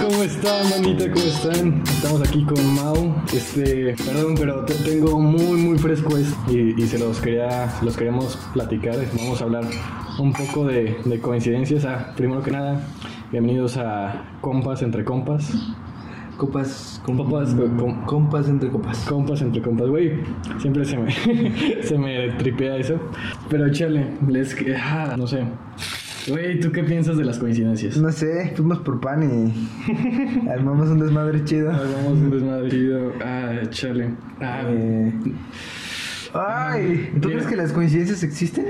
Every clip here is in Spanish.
¿Cómo están, manita? ¿Cómo están? Estamos aquí con Mau. Este, perdón, pero te- tengo muy, muy fresco esto y, se los quería, los queríamos platicar. Vamos a hablar un poco de, de coincidencias. Ah, primero que nada, bienvenidos a Compas entre Compas. Copas, Compas, com- compas entre copas. Compas entre compas, güey. Siempre se me, se me tripea eso. Pero échale, les. Ah, no sé. Güey, ¿tú qué piensas de las coincidencias? No sé, fuimos por pan y armamos un desmadre chido. Hagamos un desmadre chido. Ah, échale. Ah, Eh, Ay, ¿tú Mira. crees que las coincidencias existen?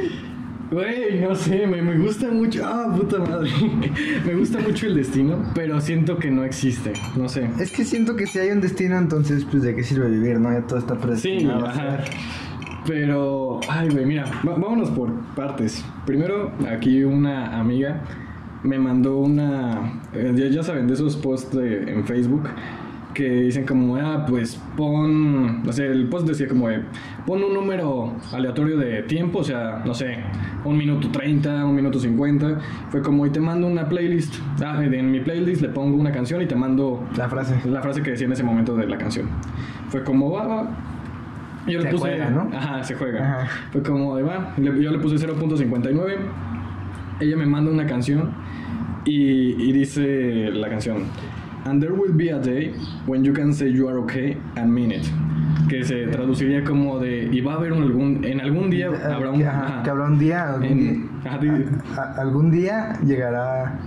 Güey, no sé, me, me gusta mucho. Ah, puta madre. me gusta mucho el destino, pero siento que no existe. No sé. Es que siento que si hay un destino, entonces, pues, ¿de qué sirve vivir, no? Ya todo está Sí, predestinado a ajá. Pero, ay, güey, mira, vámonos por partes. Primero, aquí una amiga me mandó una. eh, ya, ya saben, de esos posts de- en Facebook que dicen como, ah, pues pon. O sea, el post decía como, de, pon un número aleatorio de tiempo, o sea, no sé, un minuto 30, un minuto 50. Fue como, y te mando una playlist. Ah, en mi playlist le pongo una canción y te mando La frase. la frase que decía en ese momento de la canción. Fue como, va, va. Yo le Se puse. juega, ¿no? Ajá, se juega. Ajá. Fue como de va. le- yo le puse 0.59. Ella me manda una canción y, y dice la canción: And there will be a day when you can say you are okay and mean it. Que se traduciría como de. Y va a haber un algún. En algún día Eh, habrá un. que, ajá, ajá. que habrá un día, algún En- día, a- a- algún día llegará.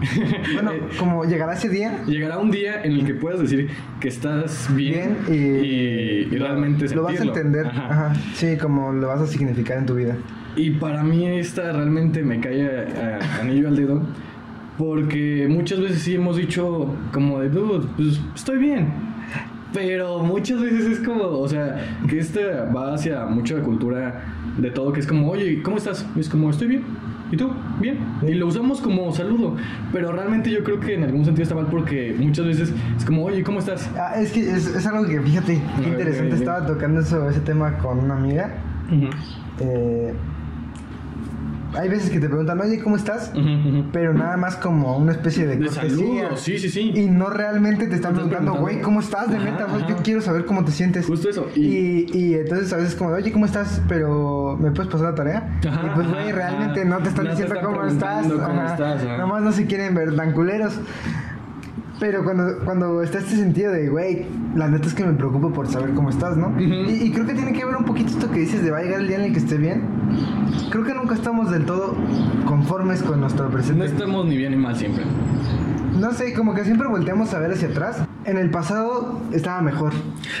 Bueno, Eh, como llegará ese día, Llegará un día en el que puedas decir que estás bien, bien y, y, y realmente lo vas a entender. Ajá. Ajá. Sí, como lo vas a significar en tu vida. Y para mí esta realmente me cae a- a- anillo al dedo. Porque muchas veces sí hemos dicho como de, dude, pues estoy bien. Pero muchas veces es como, o sea, que esta va hacia mucha cultura de todo, que es como, oye, ¿cómo estás? Y es como, estoy bien. ¿Y tú? Bien. Y lo usamos como saludo. Pero realmente yo creo que en algún sentido está mal porque muchas veces es como, oye, ¿cómo estás? Ah, es que es, es algo que, fíjate, qué interesante. Estaba tocando eso, ese tema con una amiga. Eh, hay veces que te preguntan, oye, ¿cómo estás? Pero nada más como una especie de, De cortesía. saludo, sí, sí, sí. Y no realmente te están preguntando, güey, ¿cómo estás? De güey, ajá. yo quiero saber cómo te sientes. Justo eso. Y, y entonces a veces como, oye, ¿cómo estás? Pero, ¿me puedes pasar la tarea? Ajá, y pues, güey, realmente ajá. no te están No te diciendo cómo estás. cómo estás, ajá. Nomás no se quieren ver tan culeros. Pero cuando, cuando está este sentido de, güey, la neta es que me preocupo por saber cómo estás, ¿no? Y, y creo que tiene que ver un poquito esto que dices de va a llegar el día en el que esté bien. Creo que nunca estamos del todo conformes con nuestro No presente. estamos ni bien ni mal siempre. No sé, como que siempre volteamos a ver hacia atrás. En el pasado estaba mejor.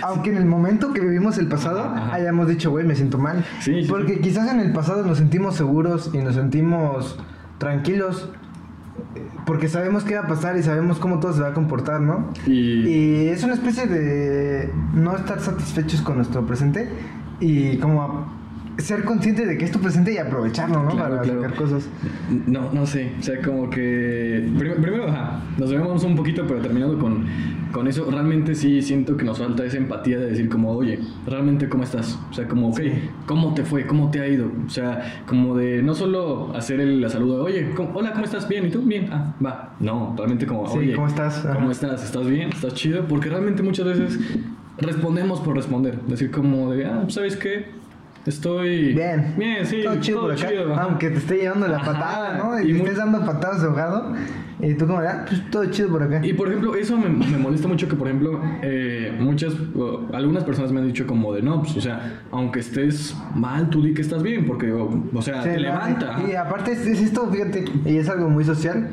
Aunque en el momento que vivimos el pasado Ajá, hayamos dicho, güey, me siento mal. Sí, sí, Porque sí. quizás en el pasado nos sentimos seguros y nos sentimos tranquilos. Porque sabemos qué va a pasar y sabemos cómo todo se va a comportar, ¿no? Y, Y es una especie de no estar satisfechos con nuestro presente y como ser consciente de que es tu presente y aprovecharlo, ¿no? Claro, Para claro. sacar cosas. no, no sé, o sea, como que... prim- Primero, ajá, nos vemos un poquito, pero terminando con, con eso, realmente sí siento que nos falta esa empatía de decir como, oye, realmente cómo estás. O sea, como, ok, Sí. ¿cómo te fue? ¿Cómo te ha ido? O sea, como de no solo hacer el la saludo, oye, ¿cómo- hola, ¿cómo estás? Bien, ¿y tú? Bien, ah, va. No, realmente como, Sí, oye, ¿cómo estás? Ajá. ¿Cómo estás? ¿Estás bien? ¿Estás chido? Porque realmente muchas veces respondemos por responder. Decir como de, ah, ¿sabes qué? Estoy... Bien. Bien, sí. Todo chido por acá. chido, aunque te esté llevando la Ajá. patada, ¿no? Y Y, te muy- estés dando patadas de ahogado. Y tú como, ah, pues todo chido por acá. Y por ejemplo, eso me, me molesta mucho que, por ejemplo, eh, muchas, algunas personas me han dicho como de, no, pues, o sea, aunque estés mal, tú di que estás bien, porque, o, o sea, te levanta. Y aparte es, es esto, fíjate, y es algo muy social,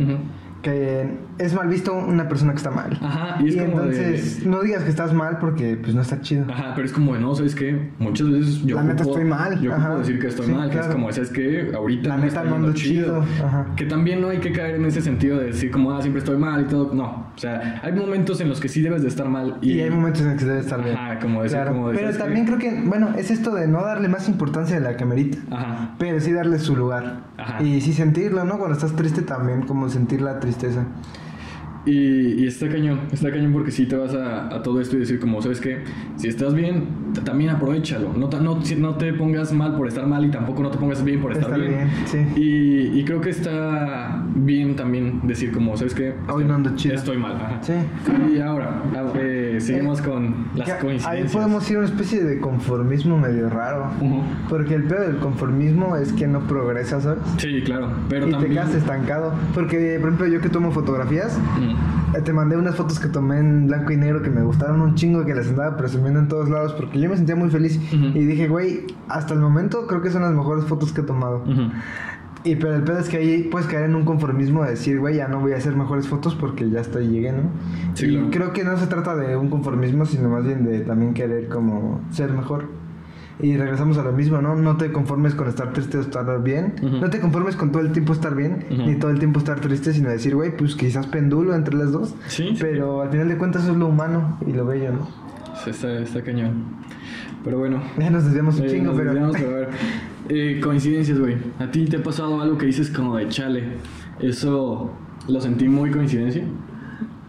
que es mal visto una persona que está mal. Ajá, y es como entonces de... no digas que estás mal porque pues no está chido. Ajá, pero es como de, no, ¿sabes qué? Muchas veces yo La neta estoy mal, Yo puedo decir que estoy Sí, mal, que es como, ¿sabes qué? Ahorita La no neta ando chido, ajá. Que también no hay que caer en ese sentido de decir como, ah, siempre estoy mal y todo. No, o sea, hay momentos en los que sí debes de estar mal. Y, Y, hay momentos en los que debe estar bien. Ajá, como decir, Claro. como de, Pero ¿sabes también qué? creo que, bueno, es esto de no darle más importancia de la que merita. Ajá. Pero sí darle su lugar. Ajá. Y sí sentirlo, ¿no? Cuando estás triste también, como sentir la tristeza. Y, y está cañón, está cañón porque si te vas a, a todo esto y decir como, ¿sabes qué? Si estás bien, también aprovechalo. No, no, si- no te pongas mal por estar mal y tampoco no te pongas bien por estar Está bien. bien, sí. Y, y creo que está bien también decir como, ¿sabes qué? Hoy no ando chido. Estoy mal. Ajá. Sí. Y ahora, a- eh, seguimos con las coincidencias. Ahí podemos ir a una especie de conformismo medio raro. Porque el peor del conformismo es que no progresas, ¿sabes? Sí, claro. Pero y también... te quedas estancado. Porque, por ejemplo, yo que tomo fotografías, Mm. eh, te mandé unas fotos que tomé en blanco y negro que me gustaron un chingo que las andaba presumiendo en todos lados porque yo me sentía muy feliz. Y dije, güey, hasta el momento creo que son las mejores fotos que he tomado. Ujú. Y pero el pedo es que ahí puedes caer en un conformismo de decir, güey, ya no voy a hacer mejores fotos porque ya hasta ahí llegué, ¿no? Sí, y claro. creo que no se trata de un conformismo, sino más bien de también querer como ser mejor. Y regresamos a lo mismo, ¿no? No te conformes con estar triste o estar bien. Ujú. No te conformes con todo el tiempo estar bien, Ujú. ni todo el tiempo estar triste, sino decir, güey, pues quizás pendulo entre las dos. Sí, sí. Pero al final de cuentas eso es lo humano y lo bello, ¿no? Sí, Está, está cañón. Pero bueno. Ya nos desviamos un eh, chingo, nos pero... desviamos, a ver. Eh, coincidencias, güey. ¿A ti te ha pasado algo que dices como de chale? Eso lo sentí muy coincidencia.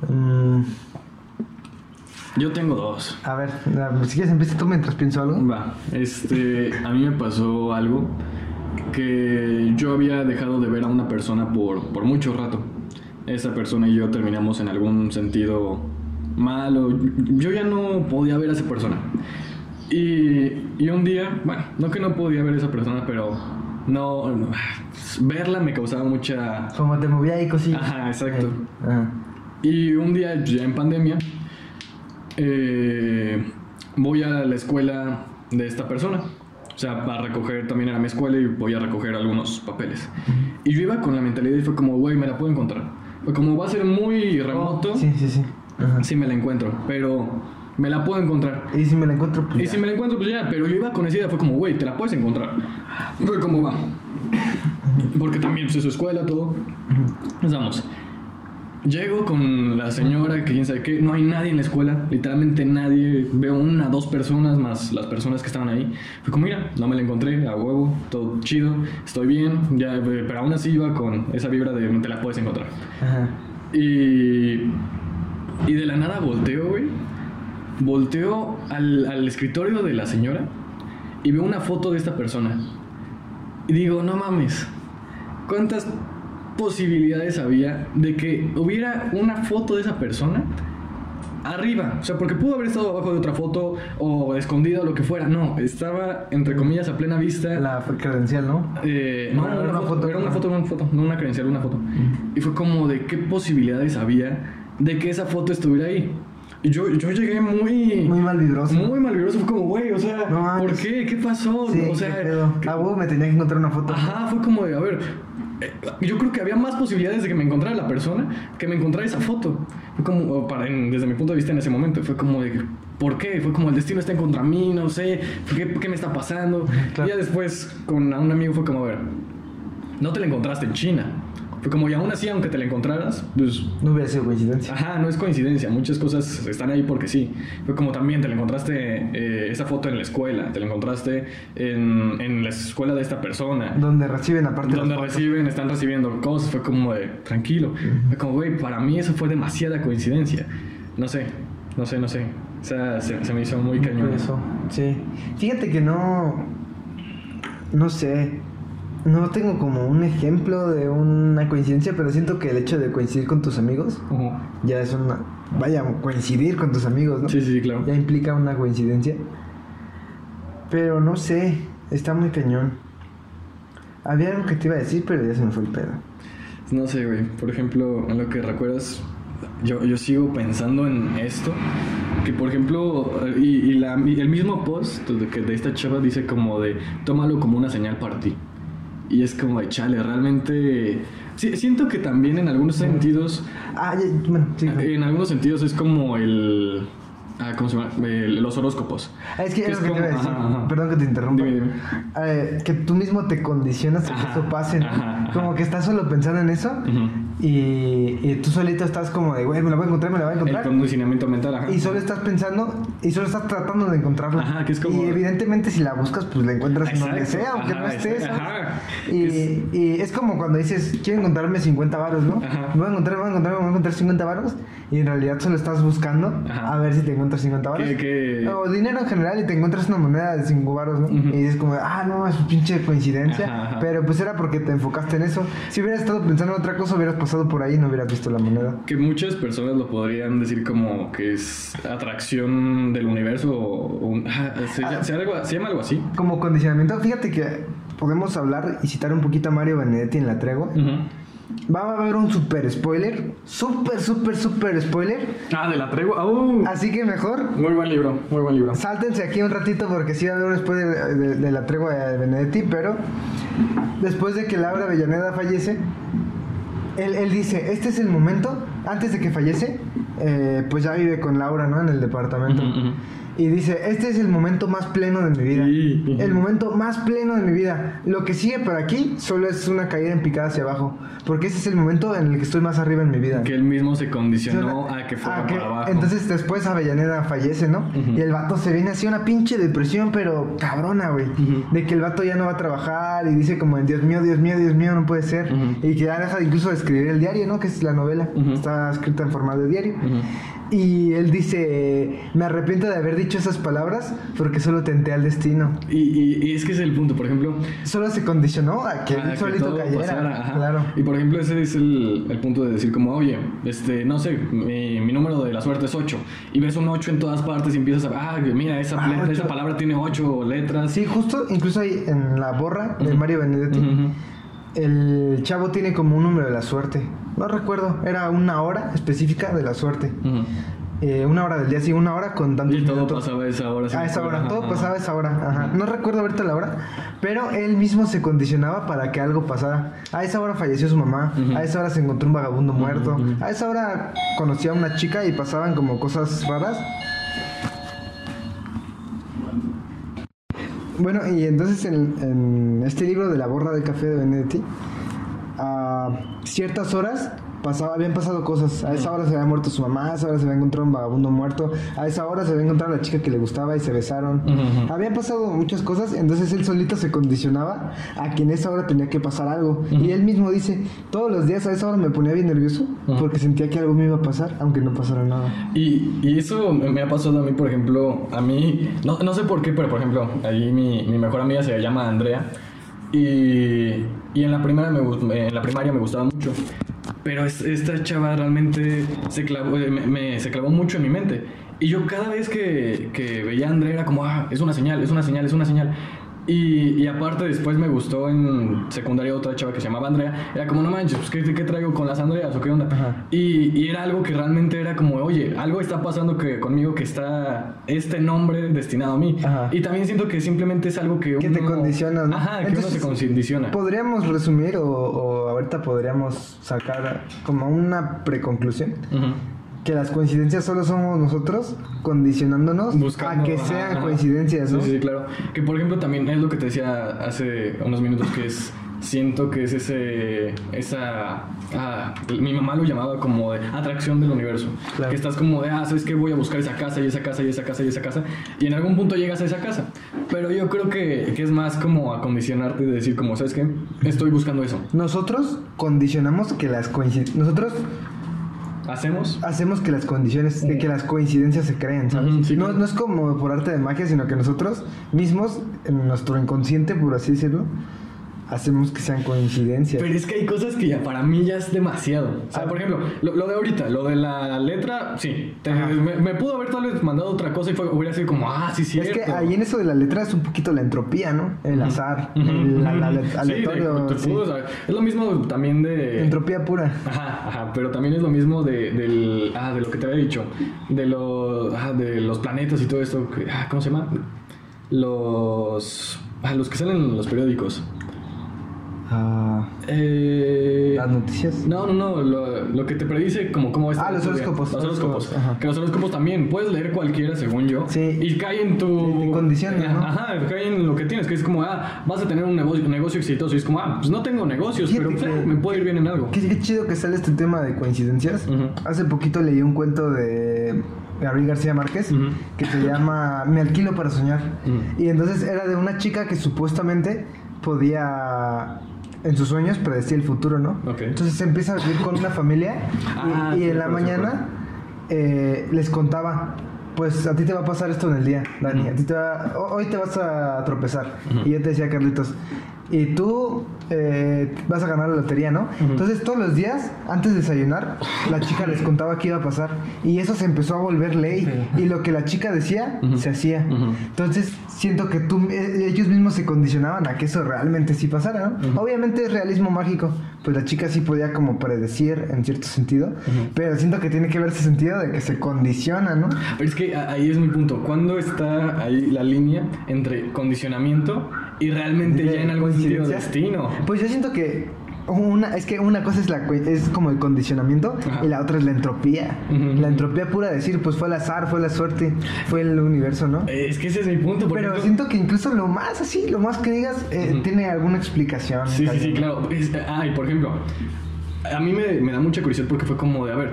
Mm, Yo tengo dos. a ver, si quieres empieza tú mientras pienso algo. Va, este, a mí me pasó algo que yo había dejado de ver a una persona por, por mucho rato. Esa persona y yo terminamos en algún sentido malo. Yo ya no podía ver a esa persona. Y, y un día, bueno, no que no podía ver a esa persona, pero no, no, verla me causaba mucha... Como te movía ahí cosillas. Ajá, exacto. Eh, ajá. Y un día, ya en pandemia, eh, voy a la escuela de esta persona. O sea, a recoger, también era mi escuela y voy a recoger algunos papeles. Y yo iba con la mentalidad y fue como, güey, me la puedo encontrar. Fue como va a ser muy remoto, Sí, sí, sí. Ajá. sí me la encuentro, pero me la puedo encontrar. Y si me la encuentro, pues. Y ya. si me la encuentro, pues ya, pero yo iba con esa idea, fue como, güey, te la puedes encontrar. Fue como va. Porque también pues, es su escuela, todo. Nos vamos. Llego con la señora, que quién sabe qué, no hay nadie en la escuela, literalmente nadie, veo una, dos personas más las personas que estaban ahí. Fue como, mira, no me la encontré, a huevo, todo chido, estoy bien, ya, eh, pero aún así iba con esa vibra de te la puedes encontrar. Ajá. Y, y de la nada volteo, güey. Volteo al, al escritorio de la señora y veo una foto de esta persona. Y digo, no mames, ¿cuántas posibilidades había de que hubiera una foto de esa persona arriba? O sea, porque pudo haber estado abajo de otra foto o escondida o lo que fuera. No, estaba, entre comillas, a plena vista. La credencial, ¿no? Eh, no, una, era una foto, foto. era una foto, una foto, no una credencial, una foto. Y fue como de qué posibilidades había de que esa foto estuviera ahí. Yo, yo llegué muy, Muy mal vibroso. muy malvibroso, fue como, güey, o sea, No. ¿por qué? ¿Qué pasó? Sí, o sea, qué pedo. que- A huevo me tenía que encontrar una foto. ajá, fue como de, a ver, eh, yo creo que había más posibilidades de que me encontrara la persona que me encontrara esa foto. Fue como, para, en- desde mi punto de vista en ese momento, fue como de, ¿por qué? Fue como el destino está en contra mí, no sé, ¿qué, qué me está pasando? Claro. Y ya después con un amigo fue como, a ver, no te la encontraste en China. Fue como, y aún así, aunque te la encontraras, pues No hubiera sido coincidencia. Ajá, no es coincidencia, muchas cosas están ahí porque sí. Fue como también te la encontraste eh, esa foto en la escuela, te la encontraste en, en la escuela de esta persona, Donde reciben aparte donde reciben, están recibiendo cosas, fue como de tranquilo. Fue como, güey, para mí eso fue demasiada coincidencia. No sé, no sé, no sé. O sea, se, se me hizo muy cañón. Eso, sí. Fíjate que no. No sé. No tengo como un ejemplo de una coincidencia, pero siento que el hecho de coincidir con tus amigos ya es una. Vaya, coincidir con tus amigos, ¿no? Sí, sí, sí, claro. Ya implica una coincidencia. Pero no sé, está muy cañón. Había algo que te iba a decir, pero ya se me fue el pedo. No sé, güey. Por ejemplo, en lo que recuerdas, yo, yo sigo pensando en esto. Que por ejemplo, y, y la- y el mismo post de, que de esta chava dice como de, tómalo como una señal para ti. Y es como de, chale, realmente... Sí, siento que también en algunos sentidos, Ah, bueno, sí. en algunos sentidos es como el... Ah, ¿cómo se llama? Eh, los horóscopos. Ah, Es que es lo que te iba a decir. ajá, ajá. Perdón que te interrumpa. Dime, dime. Eh, que tú mismo te condicionas a que eso pase. Como que estás solo pensando en eso y, y tú solito estás como de, güey, me la voy a encontrar, me la voy a El encontrar. condicionamiento mental, ajá. Y solo estás pensando y solo estás tratando de encontrarla. Ajá, que es como- Y evidentemente si la buscas, pues la encuentras en donde sea, aunque no esté. exacto, ¿sabes? ajá. Y, Es- y es como cuando dices, quiero encontrarme 50 varos, ¿no? Ajá. Me voy a encontrar, me voy a encontrar, me voy a encontrar 50 varos. Y en realidad solo estás buscando Ajá. a ver si te encuentras 50 varos. Que- que- O dinero en general y te encuentras una moneda de 5 varos, ¿no? Y dices como, ah, no, es pinche coincidencia. Ajá, ajá. Pero pues era porque te enfocaste en eso. Si hubieras estado pensando en otra cosa, hubieras pasado por ahí y no hubieras visto la moneda. Que muchas personas lo podrían decir como que es atracción del universo o un- ah, se, Ah. se algo- se llama algo así. Como condicionamiento, fíjate que podemos hablar y citar un poquito a Mario Benedetti en la tregua. Va a haber un super spoiler, super, super, super spoiler. Ah, de la tregua. Uh, Así que mejor muy buen libro, muy buen libro. sáltense aquí un ratito porque sí va a haber un spoiler de, de- de la tregua de Benedetti, pero después de que Laura Avellaneda fallece, él, él dice, este es el momento, antes de que fallece, eh, pues ya vive con Laura, ¿no? En el departamento. Ujú, ujú. Y dice, este es el momento más pleno de mi vida. Sí. El momento más pleno de mi vida. Lo que sigue por aquí solo es una caída en picada hacia abajo. Porque ese es el momento en el que estoy más arriba en mi vida. Que él mismo se condicionó Suena- a que fuera a que- para abajo. Entonces después Avellaneda fallece, ¿no? Ujú. Y el vato se viene así una pinche depresión, pero cabrona, güey. Ujú. De que el vato ya no va a trabajar y dice como, Dios mío, Dios mío, Dios mío, no puede ser. Y que ya deja incluso de escribir el diario, ¿no? Que es la novela. Ujú. Está escrita en formato de diario. Ujú. Y él dice, me arrepiento de haber dicho esas palabras porque solo tenté al destino. Y, y- y es que es el punto, por ejemplo, Solo se condicionó a que él solito todo cayera. pasara. Claro. Y por ejemplo, ese es el, el punto de decir como, oye, este, no sé, mi, mi número de la suerte es 8. Y ves un 8 en todas partes y empiezas a, ah, mira, esa, Ah, letra- esa palabra tiene 8 letras. Sí, justo, incluso ahí en la borra de Ujú. Mario Benedetti, Ujú, ujú. el chavo tiene como un número de la suerte. No recuerdo, era una hora específica de la suerte. Eh, una hora del día, sí, una hora con tantos Y todo minutos. pasaba a esa hora. sí A me esa hora, todo Ajá, pasaba a esa hora. Ajá. No recuerdo ahorita la hora, pero él mismo se condicionaba para que algo pasara. A esa hora falleció su mamá, a esa hora se encontró un vagabundo muerto, a esa hora conocía a una chica y pasaban como cosas raras. Bueno, y entonces en, en este libro de la borra del café de Benedetti, a ciertas horas pasaba, habían pasado cosas. A esa hora se había muerto su mamá, a esa hora se había encontrado un vagabundo muerto, a esa hora se había encontrado la chica que le gustaba y se besaron. Ujú, ujú. Habían pasado muchas cosas, entonces él solito se condicionaba a que en esa hora tenía que pasar algo. Y él mismo dice, todos los días a esa hora me ponía bien nervioso Ujú. porque sentía que algo me iba a pasar, aunque no pasara nada. Y, y eso me me ha pasado a mí, por ejemplo, a mí, no, no sé por qué, pero por ejemplo, ahí mi, mi mejor amiga se llama Andrea y, y en, la primera me, en la primaria me gustaba mucho, pero es- esta chava realmente se clavó, eh, se clavó mucho en mi mente. Y yo cada vez que, que veía a Andrea era como, ah, es una señal, es una señal, es una señal. Y, y aparte después me gustó en secundaria otra chava que se llamaba Andrea. Era como, no manches, pues ¿qué, qué traigo con las Andreas o qué onda? Y, y era algo que realmente era como, oye, algo está pasando que conmigo que está este nombre destinado a mí. Ajá. Y también siento que simplemente es algo que Que uno... te condiciona, ¿no? Ajá, que Entonces, uno se condiciona. Podríamos resumir o, o ahorita podríamos sacar como una preconclusión. Ujú. Que las coincidencias solo somos nosotros condicionándonos Buscando, a que sean ajá. coincidencias, ¿no? Sí, sí, claro. Que por ejemplo también es lo que te decía hace unos minutos que es siento que es ese esa ah, mi mamá lo llamaba como de atracción del universo. Claro. Que estás como de ah, sabes que voy a buscar esa casa y esa casa y esa casa y esa casa y en algún punto llegas a esa casa. Pero yo creo que, que es más como acondicionarte de decir como, ¿sabes qué? Estoy buscando eso. Nosotros condicionamos que las coincidencias. Nosotros ¿Hacemos? hacemos que las condiciones, de que las coincidencias se creen, ¿sabes? Sí, no, claro. no es como por arte de magia, sino que nosotros mismos, en nuestro inconsciente, por así decirlo, hacemos que sean coincidencias. Pero es que hay cosas que ya para mí ya es demasiado. O sea, Ah. por ejemplo, lo, lo de ahorita, lo de la letra, sí. Te- me, me pudo haber tal vez mandado otra cosa y fue, hubiera sido como, ah, sí, es cierto. que ahí en eso de la letra es un poquito la entropía, ¿no? El azar, Ujú, el la- Sí, de- aleatorio. sí. pudo, sea, es lo mismo también de... Entropía pura. Ajá, ajá, pero también es lo mismo de, del, ah, de lo que te había dicho, de los, ah, de los planetas y todo esto, ah, ¿cómo se llama? Los, ah, los que salen en los periódicos. Ah, Eh, las noticias. No, no, no, lo, lo que te predice como cómo es Ah, los horóscopos. Los horóscopos. Que los horóscopos también puedes leer cualquiera, según yo. Sí. Y cae en tu... Te condiciona, ¿no? Ajá, cae en lo que tienes, que es como, ah, vas a tener un negocio, un negocio exitoso. Y es como, ah, pues no tengo negocios, pero pues, que- eh, me puede ir bien en algo. Qué, qué chido que sale este tema de coincidencias. Hace poquito leí un cuento de Gabriel García Márquez que se llama Me alquilo para soñar. Y entonces era de una chica que supuestamente podía en sus sueños predecir el futuro, ¿no? Ok. Entonces se empieza a vivir con una familia y, Ah, y sí, en la mañana eh, les contaba, pues a ti te va a pasar esto en el día, Dani, a ti te va- ho- hoy te vas a tropezar. Y yo te decía, Carlitos, y tú eh, vas a ganar la lotería, ¿no? Ujú. Entonces todos los días, antes de desayunar, la chica les contaba qué iba a pasar. Y eso se empezó a volver ley. Y lo que la chica decía, Ujú. se hacía. Ujú. Entonces siento que tú, eh, ellos mismos se condicionaban a que eso realmente sí pasara, ¿no? Obviamente es realismo mágico. Pues la chica sí podía como predecir en cierto sentido. Pero siento que tiene que ver ese sentido de que se condiciona, ¿no? Pero es que ahí es mi punto. ¿Cuándo está ahí la línea entre condicionamiento y realmente De ya en algún sentido destino? Pues yo siento que una, es que una cosa es la es como el condicionamiento Ajá. y la otra es la entropía. La entropía pura decir, pues fue el azar, fue la suerte, fue el universo, ¿no? Eh, Es que ese es mi punto. Pero ejemplo- siento que incluso lo más así, lo más que digas, eh, tiene alguna explicación. Sí, sí, sí, claro. Es- ah, y por ejemplo, a mí me, me da mucha curiosidad porque fue como de, a ver,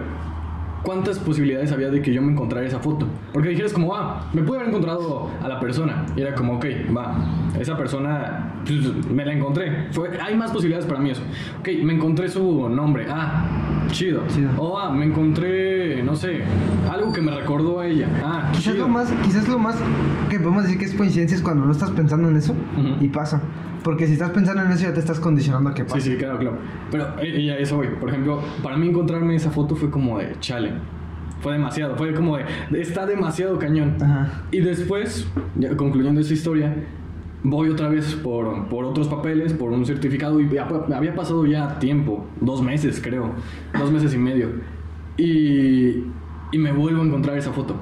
¿cuántas posibilidades había de que yo me encontrara esa foto? Porque dijeras como, ah, me pude haber encontrado a la persona. Y era como, ok, va, esa persona, pues, me la encontré. Fue, hay más posibilidades para mí eso. Ok, me encontré su nombre. Ah, chido. Chido. O, ah, me encontré, no sé, algo que me recordó a ella. Ah, Quizás chido. lo más, quizás lo más que podemos decir que es coincidencia es cuando no estás pensando en eso y pasa. Porque si estás pensando en eso ya te estás condicionando a que Sí, pase. sí, claro, claro. Pero eh, y a eso voy. Por ejemplo, para mí encontrarme esa foto fue como de chale. Fue demasiado, fue como de, de- está demasiado cañón. Ajá. Y después, ya concluyendo esa historia, voy otra vez por, por otros papeles, por un certificado y había pasado ya tiempo, dos meses creo, dos meses y medio. Y, y me vuelvo a encontrar esa foto.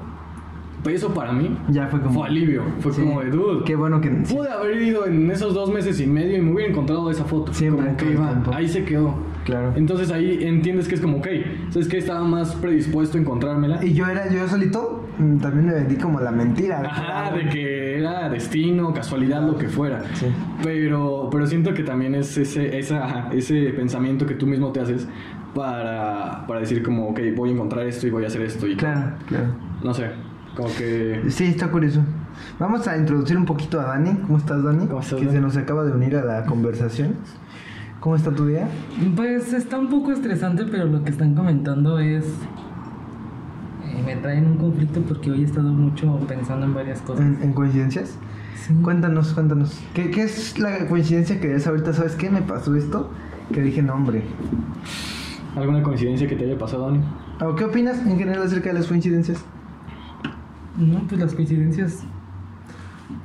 Eso para mí Ya fue como. fue alivio, fue Sí. como de dude. Qué bueno que. sí. Pude haber ido en esos dos meses y medio y me hubiera encontrado esa foto. Siempre, como que iba, ahí se quedó. Claro. Entonces ahí entiendes que es como, ok, ¿sabes qué? Estaba más predispuesto a encontrármela. Y yo era, yo solito, mm, también me vendí como la mentira. de que Ajá, era- de que era destino, casualidad, lo que fuera. Sí. Pero, pero siento que también es ese, esa, ese pensamiento que tú mismo te haces para, para decir como, ok, voy a encontrar esto y voy a hacer esto. Y Claro, claro. No sé, como que... Sí, está curioso. Vamos a introducir un poquito a Dani. ¿Cómo estás, Dani? ¿Cómo estás, que Dani? se nos acaba de unir a la conversación. ¿Cómo está tu día? Pues está un poco estresante, pero lo que están comentando es. eh, me traen un conflicto porque hoy he estado mucho pensando en varias cosas. ¿En, en coincidencias? Sí. Cuéntanos, cuéntanos. ¿Qué, qué es la coincidencia que ya ahorita? ¿Sabes qué? Me pasó esto. Que dije, no, hombre. ¿Alguna coincidencia que te haya pasado, Dani? ¿O ¿Qué opinas en general acerca de las coincidencias? No, pues las coincidencias.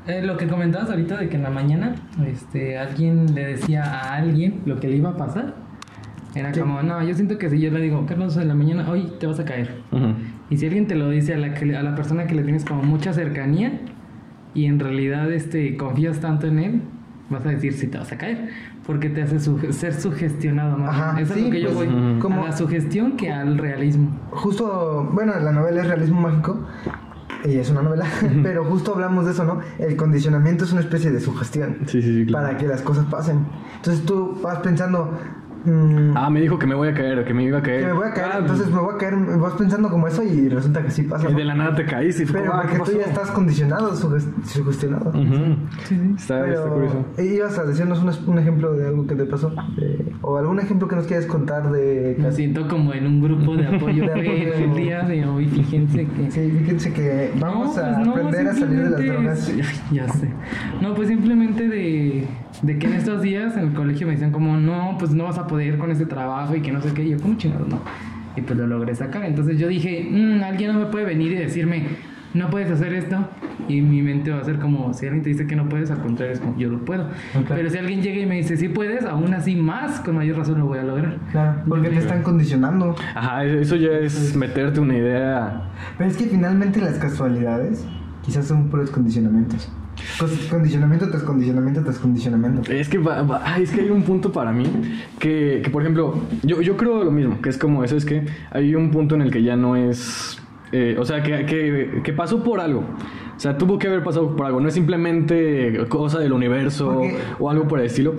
Eh, lo que comentabas ahorita de que en la mañana este, alguien le decía a alguien lo que le iba a pasar. Era Sí. como, no, yo siento que si yo le digo, Carlos, en la mañana, hoy te vas a caer. Y si alguien te lo dice a la, que, a la persona que le tienes como mucha cercanía y en realidad este, confías tanto en él, vas a decir si te vas a caer. Porque te hace suge- ser sugestionado más. Ajá, Eso sí, es lo que yo pues, voy. ujú. como- A la sugestión que al realismo. Justo, bueno, la novela es realismo mágico. Y es una novela. pero justo hablamos de eso, ¿no? El condicionamiento es una especie de sugestión. Sí, sí, sí. Para que las cosas pasen. Entonces tú vas pensando. Mm, Ah, me dijo que me voy a caer, que me iba a caer. que me voy a caer, Ah, entonces me voy a caer, vas pensando como eso y resulta que sí pasa. Y de la nada te caíste. Pero ah, porque ¿qué tú ya estás condicionado, suges- sugestionado. Ujú. Sí, sí. Está, está Pero curioso. ibas a decirnos un, un ejemplo de algo que te pasó. de- o algún ejemplo que nos quieras contar de. Me siento como en un grupo de apoyo, De apoyo. el día de hoy, fíjense que... Sí, fíjense que vamos No, a pues no, aprender a salir de las drogas. es- Ay, ya sé. No, pues simplemente de, de que en estos días en el colegio me decían como, no, pues no vas a poder con ese trabajo y que no sé qué. Y yo, como chingados, no. Y pues lo logré sacar. Entonces yo dije, "Mm, alguien no me puede venir y decirme, no puedes hacer esto. Y mi mente va a ser como, si alguien te dice que no puedes, al contrario, es como, yo lo puedo. Pero si alguien llega y me dice, sí puedes, aún así más, con mayor razón lo voy a lograr. Claro, porque te están condicionando. Ajá, eso ya es meterte una idea. Pero es que finalmente las casualidades quizás son puros condicionamientos. Condicionamiento tras condicionamiento tras condicionamiento. Es que, va- es que hay un punto para mí que, que, por ejemplo, yo, yo creo lo mismo, que es como eso, es que hay un punto en el que ya no es, eh, o sea, que, que, que pasó por algo. O sea, tuvo que haber pasado por algo, no es simplemente cosa del universo o algo por el estilo.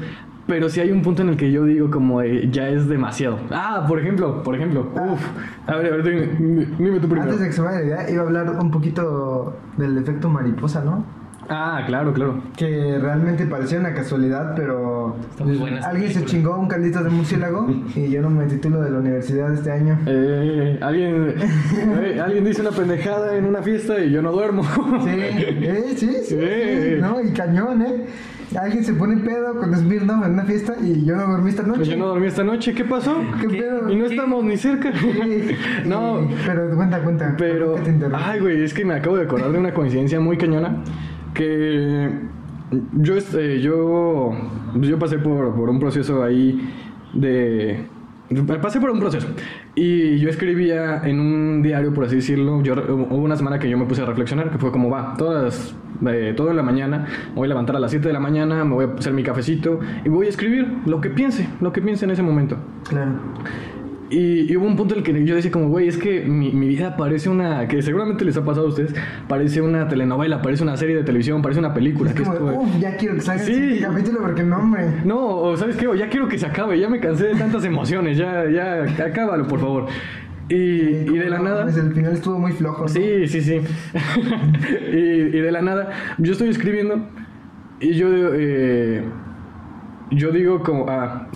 Pero sí hay un punto en el que yo digo como ya es demasiado. Ah, por ejemplo, por ejemplo, Ah. uff. A ver, a ver, dime, dime tú primero. Antes de que se vaya la idea, iba a hablar un poquito del efecto mariposa, ¿no? Ah, claro, claro. Que realmente parecía una casualidad, pero Está muy buena esa alguien se película. chingó un caldito de murciélago y yo no me titulo de la universidad este año. Eh, alguien, eh, alguien dice una pendejada en una fiesta y yo no duermo. Sí, eh, sí, sí, sí, Sí. ¿no? Y cañón, ¿eh? Alguien se pone pedo con Smirnoff en una fiesta y yo no dormí esta noche. Pues yo no dormí esta noche, ¿qué pasó? ¿Qué pedo? Y no ¿Qué? estamos ni cerca. Sí, no, y- pero cuenta, cuenta. pero. ¿Por qué te? Ay, güey, es que me acabo de acordar de una coincidencia muy cañona. Que. Yo, este, yo. Yo pasé por, por un proceso ahí de. Pasé por un proceso. Y yo escribía en un diario, por así decirlo. Yo, hubo una semana que yo me puse a reflexionar, que fue como va, todas, eh, todo la mañana, me voy a levantar a las 7 de la mañana, me voy a hacer mi cafecito y voy a escribir lo que piense, lo que piense en ese momento. Claro. Y, y hubo un punto en el que yo decía como, güey, es que mi, mi vida parece una, que seguramente les ha pasado a ustedes, parece una telenovela, parece una serie de televisión, parece una película. Es que es como, uff, ya quiero que salga Sí. el capítulo porque no, hombre. no, o sabes qué, o ya quiero que se acabe, ya me cansé de tantas emociones, ya, ya, acábalo, por favor. Y, y de la No, nada... pues el final estuvo muy flojo. ¿no? Sí, sí, sí. y, y de la nada, yo estoy escribiendo y yo, eh, yo digo como, ah,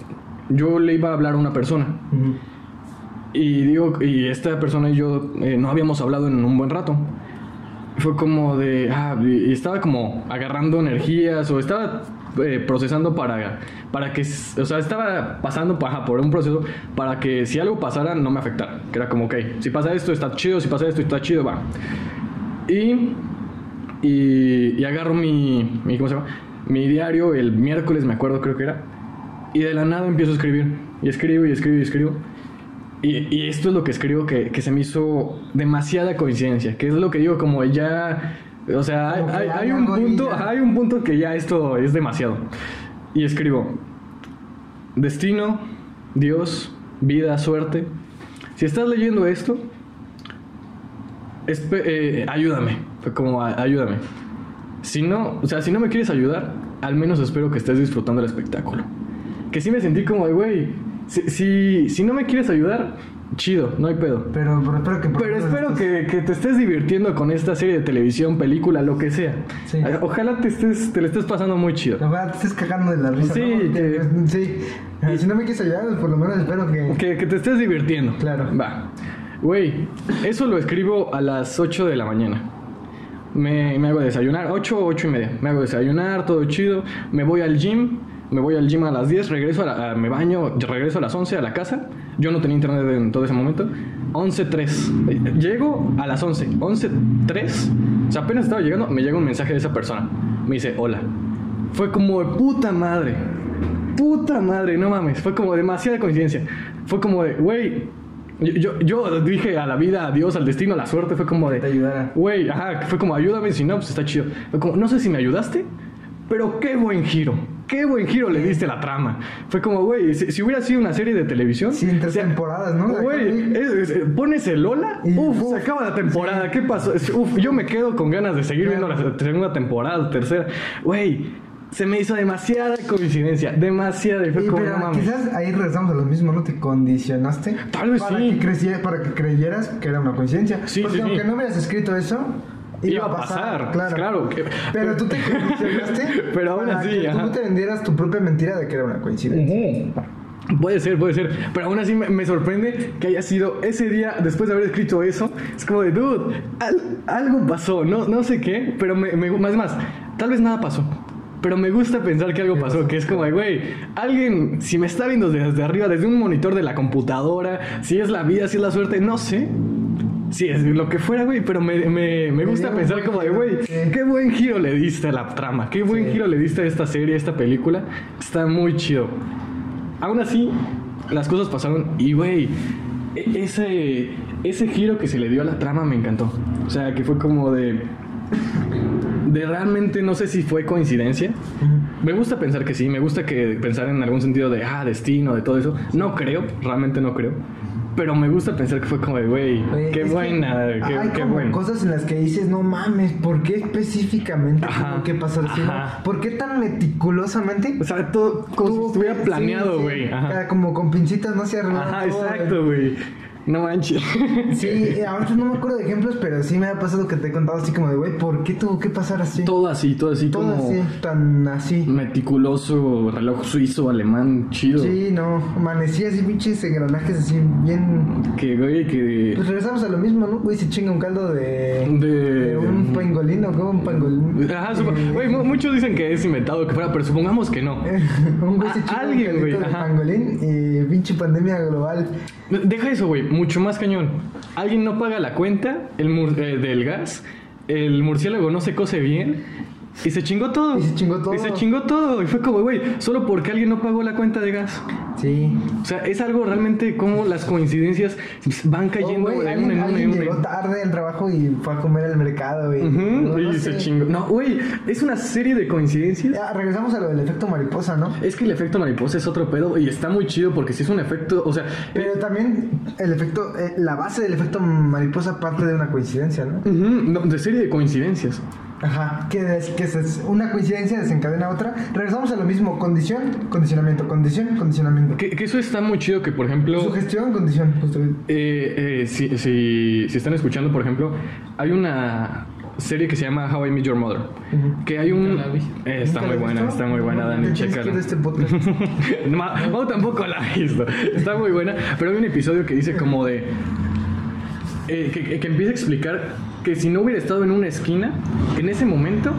yo le iba a hablar a una persona. Ujú. Y digo, y esta persona y yo eh, no habíamos hablado en un buen rato. Fue como de, ah, y estaba como agarrando energías o estaba eh, procesando para, para que, o sea, estaba pasando por un proceso para que si algo pasara no me afectara. Que era como, ok, si pasa esto está chido, si pasa esto está chido, va. Y, y, y agarro mi, mi, ¿cómo se llama? Mi diario el miércoles, me acuerdo, creo que era. Y de la nada empiezo a escribir. Y escribo y escribo y escribo. Y, y esto es lo que escribo que, que se me hizo demasiada coincidencia. Que es lo que digo, como ya. O sea, hay, un punto, hay un punto que ya esto es demasiado. Y escribo: Destino, Dios, vida, suerte. Si estás leyendo esto, eh, ayúdame. Como, "A- ayúdame. Si no, o sea, si no me quieres ayudar, al menos espero que estés disfrutando el espectáculo. Que sí me sentí como güey, si, si, si no me quieres ayudar, chido, no hay pedo. Pero, pero espero que... Pero lo espero que, que te estés divirtiendo con esta serie de televisión, película, lo que sea. Sí. Eh, Ojalá te, estés, te le estés pasando muy chido. La verdad, te estés cagando de la risa, Sí, ¿no? que- Sí. Eh, Si no me quieres ayudar, pues por lo menos espero que... Que, que te estés divirtiendo. Claro. Va. Güey, eso lo escribo a las 8 de la mañana. Me, me hago desayunar, 8 o 8 y media. Me hago desayunar, todo chido. Me voy al gym. Me voy al gym a las 10, regreso a, la- a- me baño, regreso a las 11 a la casa. Yo no tenía internet en todo ese momento. 11.03. Eh, Llego a las 11. 11.03. O sea, apenas estaba llegando, me llega un mensaje de esa persona. Me dice, hola. Fue como de puta madre. Puta madre, no mames. Fue como demasiada coincidencia. Fue como de, güey. Yo, yo, yo dije a la vida, a Dios, al destino, a la suerte. Fue como de, Te ayudara. Güey, ajá, fue como ayúdame, si no, pues está chido. Fue como, no sé si me ayudaste, pero qué buen giro. Qué buen giro le diste la trama. Fue como, güey, si, si hubiera sido una serie de televisión. Sí, en tres o sea, temporadas, ¿no? Güey, es- pones el Lola, Y uf, uf, se acaba la temporada. ¿Qué pasó? Uf, yo me quedo con ganas de seguir viendo la segunda temporada, tercera. Güey, se me hizo demasiada coincidencia. Demasiada. Y fue Sí, como, pero no mames. quizás ahí regresamos a lo mismo, ¿no? Te condicionaste. Tal vez para sí. Que creciera- para que creyeras que era una coincidencia. Sí, Porque sí, sí. aunque no hubieras escrito eso, iba, a pasar, Claro. claro que- Pero tú te condicionaste. Pero aún para así, que tú te vendieras tu propia mentira de que era una coincidencia. Puede ser, puede ser. Pero aún así me, me sorprende que haya sido ese día, después de haber escrito eso. Es como de, dude, al- algo pasó. No, no sé qué, pero me, me- más más, tal vez nada pasó. Pero me gusta pensar que algo pasó, que es como güey, alguien, si me está viendo desde arriba, desde un monitor de la computadora, si es la vida, si es la suerte, no sé. Si es lo que fuera, güey, pero me, me, me gusta pensar como de, güey, sí. qué buen giro le diste a la trama, qué buen Sí. giro le diste a esta serie, a esta película. Está muy chido. Aún así, las cosas pasaron y, güey, e- ese, ese giro que se le dio a la trama me encantó. O sea, que fue como de... de realmente no sé si fue coincidencia. Me gusta pensar que sí, me gusta que pensar en algún sentido de, ah, destino, de todo eso. No creo, realmente no creo. Pero me gusta pensar que fue como de, güey, qué que buena, hay qué, qué como cosas en las que dices, no mames, ¿por qué específicamente Ajá, tuvo que pasar así? ¿Por qué tan meticulosamente? O sea, todo como si estuviera que- planeado, sí, sí, güey. Ajá. cada- Como con pincitas, no se Ajá, todo, exacto, güey. No manches. Sí, ahorita no me acuerdo de ejemplos, pero sí me ha pasado que te he contado así como de, güey, ¿por qué tuvo que pasar así? todo así, todo así Todo como así, tan así. meticuloso, reloj suizo, alemán, chido. Sí, no, amanecí así, pinches engranajes así, bien... Que, güey, que... Pues regresamos a lo mismo, ¿no? Güey, se chinga un caldo de... De... de un pangolín, ¿o cómo un pangolín? Ajá, supo- güey, mu- muchos dicen que es inventado que fuera, pero supongamos que no. un güey se chinga alguien, un güey, caldito de pangolín y pinche pandemia global. Deja eso, güey, mucho más cañón. Alguien no paga la cuenta el mur- eh, del gas, el murciélago no se cose bien y se chingó todo. Y se chingó todo. Y se chingó todo. Y fue como, güey, solo porque alguien no pagó la cuenta de gas. Sí. O sea, es algo realmente como las coincidencias van Oh, cayendo güey, de alguien, en alguien en llegó tarde al trabajo y fue a comer al mercado, güey. Ujú, No, y no se sé. chingó. No, güey, es una serie de coincidencias. Ya, regresamos a lo del efecto mariposa, ¿no? Es que el efecto mariposa es otro pedo y está muy chido porque si es un efecto, o sea, Pero también el efecto, eh, la base del efecto mariposa parte de una coincidencia, ¿no? ujú, no, de serie de coincidencias. Ajá, que, es, que es una coincidencia desencadena otra. Regresamos a lo mismo, condición, condicionamiento, condición, condicionamiento. Que, que eso está muy chido que, por ejemplo, Sugestión, condición, justo. eh, eh, si, si, si están escuchando, por ejemplo, hay una serie que se llama How I Met Your Mother. Que hay un... Eh, está ¿Nunca muy buena, está muy buena, No, Dani, chécala. este podcast. Ma- Mau tampoco la ha visto. Está muy buena. Pero hay un episodio que dice como de. eh, que, que empieza a explicar que si no hubiera estado en una esquina, en ese momento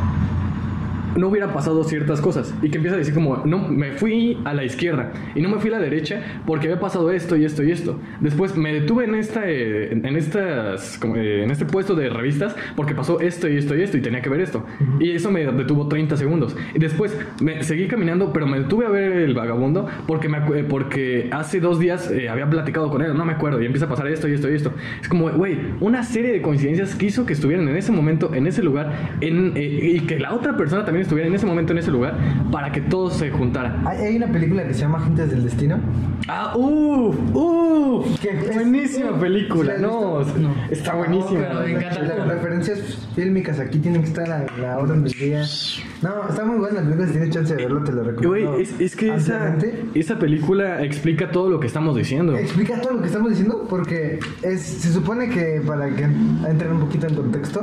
no hubiera pasado ciertas cosas. Y que empieza a decir como, no, me fui a la izquierda y no me fui a la derecha porque había pasado esto y esto y esto. Después me detuve en esta, eh, en, estas, como, eh, en este puesto de revistas porque pasó esto y esto y esto y tenía que ver esto. Y eso me detuvo 30 segundos. Y después me seguí caminando, pero me detuve a ver el vagabundo porque, me, porque hace dos días eh, había platicado con él, no me acuerdo, y empieza a pasar esto y esto y esto. Es como, güey, una serie de coincidencias que hizo que estuvieran en ese momento, en ese lugar, en, y que la otra persona también estuviera en ese momento, en ese lugar, para que todo se juntara. Hay, una película que se llama Agentes del Destino. Ah, uff, uff, Que es- buenísima uh, película, ¿sí la no? No. está buenísima. pero me encanta. Las referencias fílmicas aquí tienen que estar a la orden del día. No, está muy buena la película, si tienes chance de verlo, te lo recomiendo. Güey, es, es que esa, esa película explica todo lo que estamos diciendo. Explica todo lo que estamos diciendo porque es, se supone que para que entren un poquito en contexto,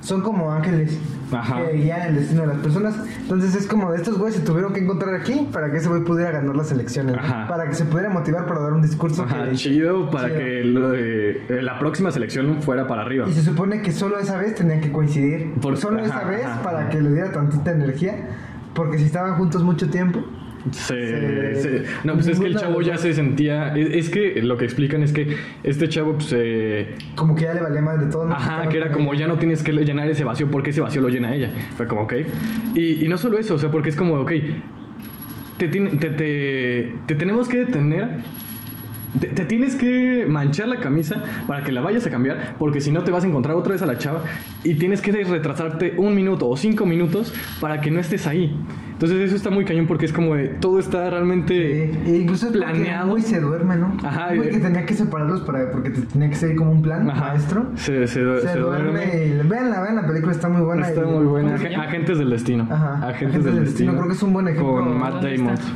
son como ángeles Ajá. que el destino de las personas. Entonces es como de estos güeyes se tuvieron que encontrar aquí para que ese güey pudiera ganar las elecciones, para que se pudiera motivar para dar un discurso Ajá, que chido para Chido. que lo de- eh, la próxima selección fuera para arriba. Y se supone que solo esa vez tenían que coincidir. Por- solo esa vez para que le diera tantita energía. Porque si estaban juntos mucho tiempo. Se- Se- se- no, pues es que el chavo ya se sentía. Es, es que lo que explican es que este chavo, pues. eh, Como que ya le valía más de todo. ¿no? Ajá, que era como ya no tienes que llenar ese vacío porque ese vacío lo llena ella. Fue como, ok. Y, y no solo eso, o sea, porque es como, ok, te, te- te tenemos que detener. Te, te tienes que manchar la camisa para que la vayas a cambiar, porque si no te vas a encontrar otra vez a la chava y tienes que retrasarte un minuto o cinco minutos para que no estés ahí. Entonces eso está muy cañón porque es como de todo está realmente Sí, e incluso es porque planeado. Muy se duerme, ¿no? Ajá, Muy y- que tenía que separarlos para, porque te- tenía que ser como un plan Ajá. maestro. Se, se- Se, se duerme. duerme. y vean la, vean la película, está muy buena. Está y- muy buena. Agentes del destino. Ajá. Agentes, del, destino. Creo que es un buen ejemplo. Con Matt ¿Dónde Damon. está?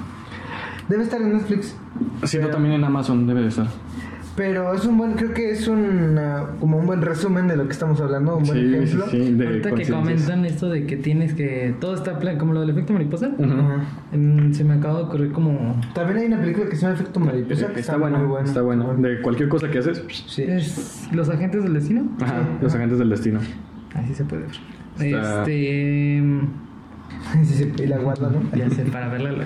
Debe estar en Netflix. Sí, no, también en Amazon debe de estar. Pero es un buen, creo que es un, ah, como un buen resumen de lo que estamos hablando, un buen Sí, sí, ejemplo. sí, de Ahorita que comentan esto de que tienes que. Todo está plan, como lo del efecto mariposa. Mm, Se me acaba de ocurrir como. También hay una película que se llama Efecto Mariposa. que Está bueno, muy está bueno. De cualquier cosa que haces, Sí. Es Los agentes del destino. ajá, Sí. los agentes del destino. Así se puede ver. Está- Este. Sí, sí, y la guarda, ¿no? Ya sé, para verla.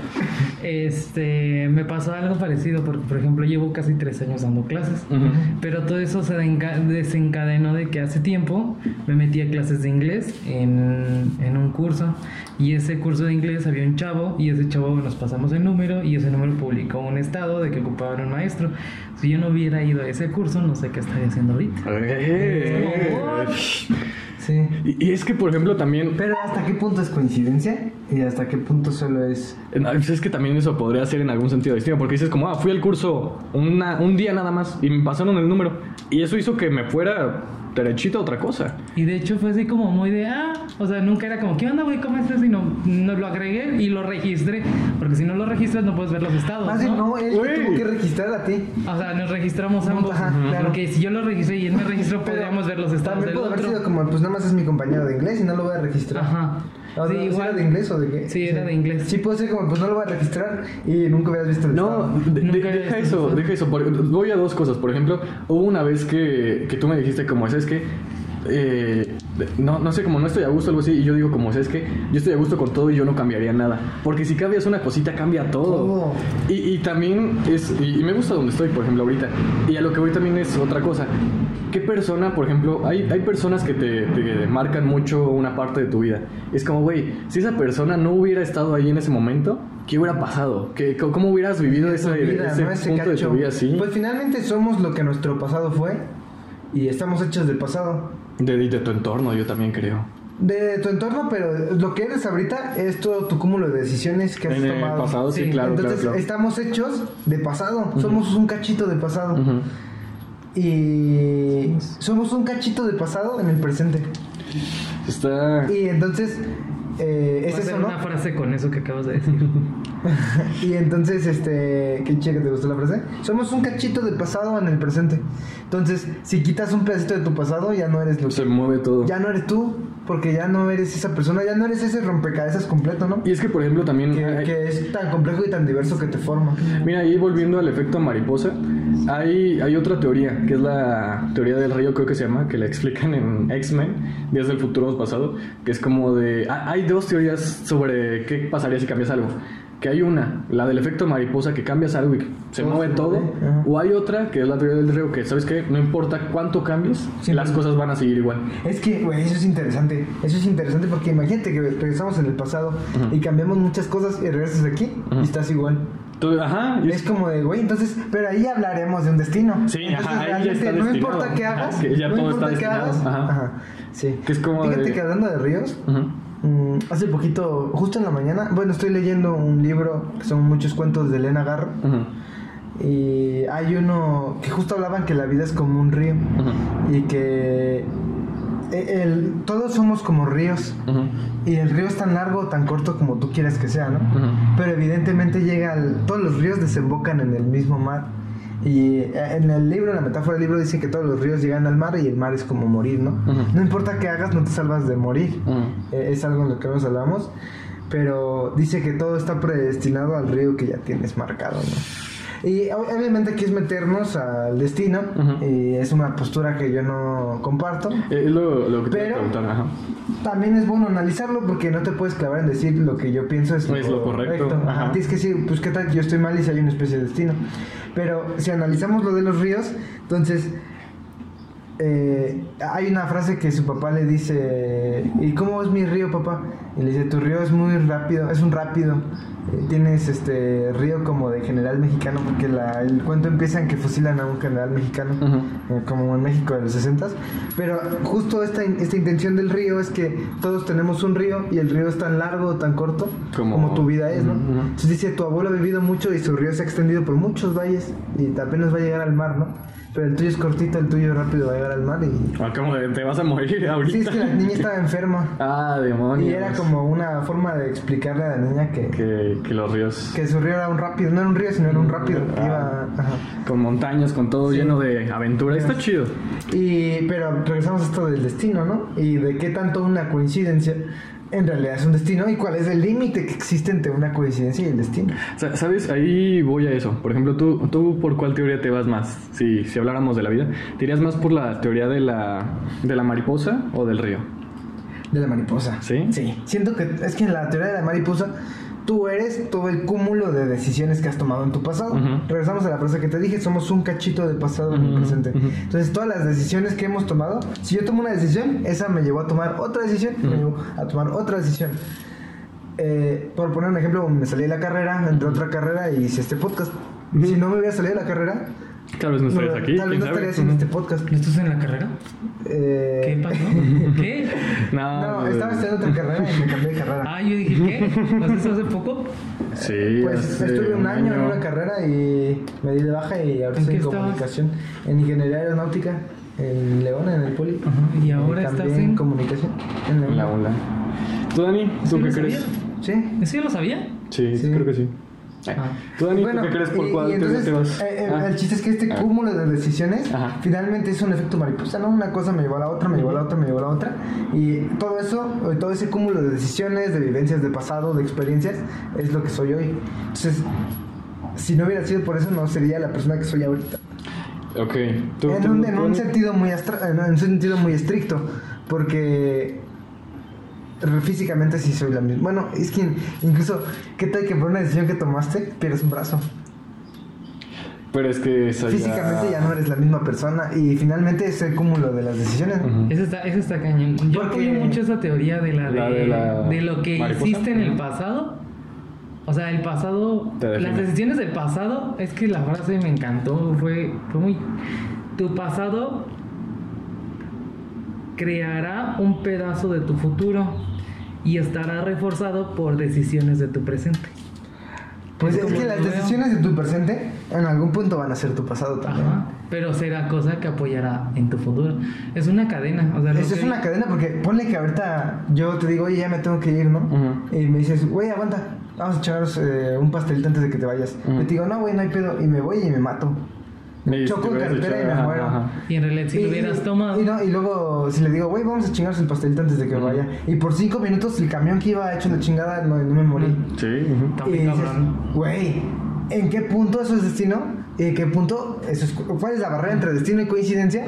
Este, me pasó algo parecido, porque por ejemplo llevo casi tres años dando clases, Ujú. pero todo eso se desencadenó de que hace tiempo me metí a clases de inglés en, en un curso y ese curso de inglés había un chavo y ese chavo nos pasamos el número y ese número publicó un estado de que ocupaban un maestro. Si yo no hubiera ido a ese curso, no sé qué estaría haciendo ahorita. Eh. Sí. Y, y es que, por ejemplo, también... Pero ¿hasta qué punto es coincidencia? Y hasta qué punto solo es... Es que también eso podría ser en algún sentido distinto, porque dices como, ah, fui al curso una- un día nada más y me pasaron el número. Y eso hizo que me fuera derechito a otra cosa. Y de hecho fue así como muy de, ah, o sea, nunca era como, ¿qué onda, güey? ¿Cómo estás? Sino, no lo agregué y lo registré. Porque si no lo registras, no puedes ver los estados. Más bien, ¿no? no, él tuvo que registrar a ti. O sea, nos registramos ambos. Ajá, claro. Porque si yo lo registré y él me registró, podríamos ver los estados También del puede haber otro. sido como, pues nada más es mi compañero de inglés y no lo voy a registrar. Ajá. O Sí, sea, ¿sí igual. era de inglés o de qué? Sí, era de inglés. Sí, puede ser como, pues no lo voy a registrar y nunca hubieras visto el No, de- de- deja eso, deja eso. Por- voy a dos cosas. Por ejemplo, hubo una vez que, que tú me dijiste como, ¿sabes qué? Eh, no, no sé, como no estoy a gusto, algo así. Y yo digo como, ¿sabes qué? Yo estoy a gusto con todo y yo no cambiaría nada. Porque si cambias una cosita, cambia todo. Y, y también es, y, y me gusta donde estoy, por ejemplo, ahorita. Y a lo que voy también es otra cosa. ¿Qué persona, por ejemplo, hay, hay personas que te, te marcan mucho una parte de tu vida? Es como, güey, si esa persona no hubiera estado ahí en ese momento, ¿qué hubiera pasado? ¿Qué, cómo- ¿Cómo hubieras vivido ese, vida, ese ¿no? Ese punto de tu vida así? Pues finalmente somos lo que nuestro pasado fue y estamos hechos del pasado. De, de tu entorno, yo también creo. De tu entorno, pero lo que eres ahorita es todo tu cúmulo de decisiones que has En el tomado. pasado, sí, Sí, claro, Entonces claro, claro. estamos hechos de pasado, somos un cachito de pasado. Y somos un cachito de pasado en el presente. Está... Y entonces eh, es eso, ¿no? una frase con eso que acabas de decir. Y entonces, este, qué chido que te gustó la frase. Somos un cachito de pasado en el presente. Entonces, si quitas un pedacito de tu pasado, ya no eres lo Se que, mueve todo. ya no eres tú, porque ya no eres esa persona, ya no eres ese rompecabezas completo, ¿no? Y es que, por ejemplo, también... Que, hay- que es tan complejo y tan diverso que te forma. Mira, ahí volviendo al efecto mariposa, hay, hay otra teoría, que es la teoría del río, creo que se llama, que la explican en X-Men, Días del Futuro Pasado, que es como de... ha- Hay dos teorías sobre qué pasaría si cambias algo. Que hay una, la del efecto mariposa, que cambias algo y se Todo mueve se todo. ajá. O hay otra, que es la teoría del río, que sabes qué, no importa cuánto cambies, Sí. las cosas van a seguir igual. Es que, güey, eso es interesante. Eso es interesante porque imagínate que regresamos en el pasado y cambiamos muchas cosas y regresas aquí y estás igual. Ajá, Es como de, güey, entonces, pero ahí hablaremos de un destino. Sí, Entonces, ajá, ahí ya realmente está no importa qué hagas, que ya no todo importa está qué hagas. ajá. Ajá, sí. Que es como Fíjate de- que hablando de ríos, mm, hace poquito, justo en la mañana, bueno, estoy leyendo un libro que son muchos cuentos de Elena Garro. Y hay uno que justo hablaban que la vida es como un río y que el, todos somos como ríos y el río es tan largo o tan corto como tú quieras que sea, ¿no? Pero evidentemente llega al, todos los ríos desembocan en el mismo mar. Y eh, en el libro, en la metáfora del libro dice que todos los ríos llegan al mar y el mar es como morir, ¿no? No importa qué hagas, no te salvas de morir. Eh, es algo en lo que nos hablamos. Pero dice que todo está predestinado al río que ya tienes marcado, ¿no? Y obviamente aquí es meternos al destino. Y es una postura que yo no comparto. Eh, Es lo, lo que Pero- ajá. También es bueno analizarlo porque no te puedes clavar en decir lo que yo pienso es, Es lo correcto, Ajá. ajá. Tienes que decir, pues qué tal que yo estoy mal y si hay una especie de destino. Pero si analizamos lo de los ríos, entonces eh, hay una frase que su papá le dice, ¿y cómo es mi río, papá? Y le dice, tu río es muy rápido, es un rápido. Eh, tienes este río como de general mexicano, porque la- el cuento empieza en que fusilan a un general mexicano, eh, como en México de los 60 Pero justo esta, esta intención del río es que todos tenemos un río y el río es tan largo o tan corto Como- como, tu vida es, ¿no? Entonces dice, tu abuelo ha vivido mucho y su río se ha extendido por muchos valles y apenas va a llegar al mar, ¿no? Pero el tuyo es cortito, el tuyo rápido va a llegar al mar y... Ah, como de, te vas a morir ahorita. Sí, es que la niña estaba enferma Ah, demonios. y era como una forma de explicarle a la niña que, Que, que los ríos. que su río era un rápido, no era un río, sino era un rápido que Ah. iba... ajá. Con montañas, con todo Sí. lleno de aventura. Está chido. Y, pero regresamos a esto del destino, ¿no? Y de qué tanto una coincidencia en realidad es un destino y cuál es el límite que existe entre una coincidencia y el destino. Sa- ¿Sabes? Ahí voy a eso. Por ejemplo, ¿tú, ¿tú por cuál teoría te vas más? Si, si habláramos de la vida, ¿te irías más por la teoría de la, de la mariposa o del río? De la mariposa. ¿Sí? Sí. Siento que es que en la teoría de la mariposa tú eres todo el cúmulo de decisiones que has tomado en tu pasado. Regresamos a la frase que te dije, somos un cachito de pasado en el presente. Entonces todas las decisiones que hemos tomado, si yo tomo una decisión, esa me llevó a tomar otra decisión, me llevó a tomar otra decisión. Eh, por poner un ejemplo, me salí de la carrera, entré a otra carrera y hice este podcast. Si no me hubiera salido de la carrera, Tal vez no estarías aquí. Tal vez no estarías en este podcast. ¿No estás en la carrera? Eh, ¿Qué pasó? ¿Qué? No, No, estaba estudiando otra carrera y me cambié de carrera. Ah, yo dije, ¿qué? ¿Lo haces hace poco? Sí, Pues hace estuve un año en una carrera y me di de baja y ahora ¿En estoy en estabas? comunicación. En ingeniería aeronáutica, en León, en el Poli. Ajá, y ahora estás en... comunicación. En. La ola. ¿Tú, Dani? ¿Sí ¿Tú qué crees? Sí. ¿Eso ya lo sabía? Sí, Sí. creo que sí. Ah. ¿Tú, Dani, Bueno, ¿tú qué crees por y- cuál y entonces, te vas? eh, eh, Ah. el chiste es que este Ah. cúmulo de decisiones Ajá. finalmente es un efecto mariposa, ¿no? Una cosa me llevó a la otra, me llevó a la otra, me llevó a la otra. Y todo eso, o todo ese cúmulo de decisiones, de vivencias de pasado, de experiencias, es lo que soy hoy. Entonces, si no hubiera sido por eso, no sería la persona que soy ahorita. Ok. ¿Tú, En tú- un, en tú, un Dani? sentido muy astra- en un sentido muy estricto, porque físicamente sí soy la misma. Bueno, es que incluso, ¿qué tal que por una decisión que tomaste pierdes un brazo? Pero es que esa Físicamente ya no eres la misma persona y finalmente es el cúmulo de las decisiones. Eso está, eso está cañón. Yo Porque- apoyo mucho esa teoría de la de, La de la de lo que mariposa. hiciste en el pasado. O sea, el pasado, las decisiones del pasado, es que la frase me encantó, fue, fue muy... Tu pasado creará un pedazo de tu futuro y estará reforzado por decisiones de tu presente. Pues es que las veo. decisiones de tu presente en algún punto van a ser tu pasado también. Ajá, pero será cosa que apoyará en tu futuro. Es una cadena, o sea, lo Eso es una cadena porque ponle que ahorita yo te digo, oye, ya me tengo que ir, ¿no? Y me dices, güey, aguanta, vamos a echarnos eh, un pastelito antes de que te vayas. Y te digo, no, güey, no hay pedo. Y me voy y me mato. Y Choco te en carretera y me muero. ajá. Y en realidad, si lo hubieras tomado... Y, no, y luego, si le digo, güey, vamos a chingarnos el pastelito antes de que me vaya. Y por cinco minutos el camión que iba hecho la chingada no, no me morí. Sí. Y muy dices, cabrón. güey, ¿en qué punto eso es destino? ¿Y en qué punto eso es, cuál es la barrera entre destino y coincidencia?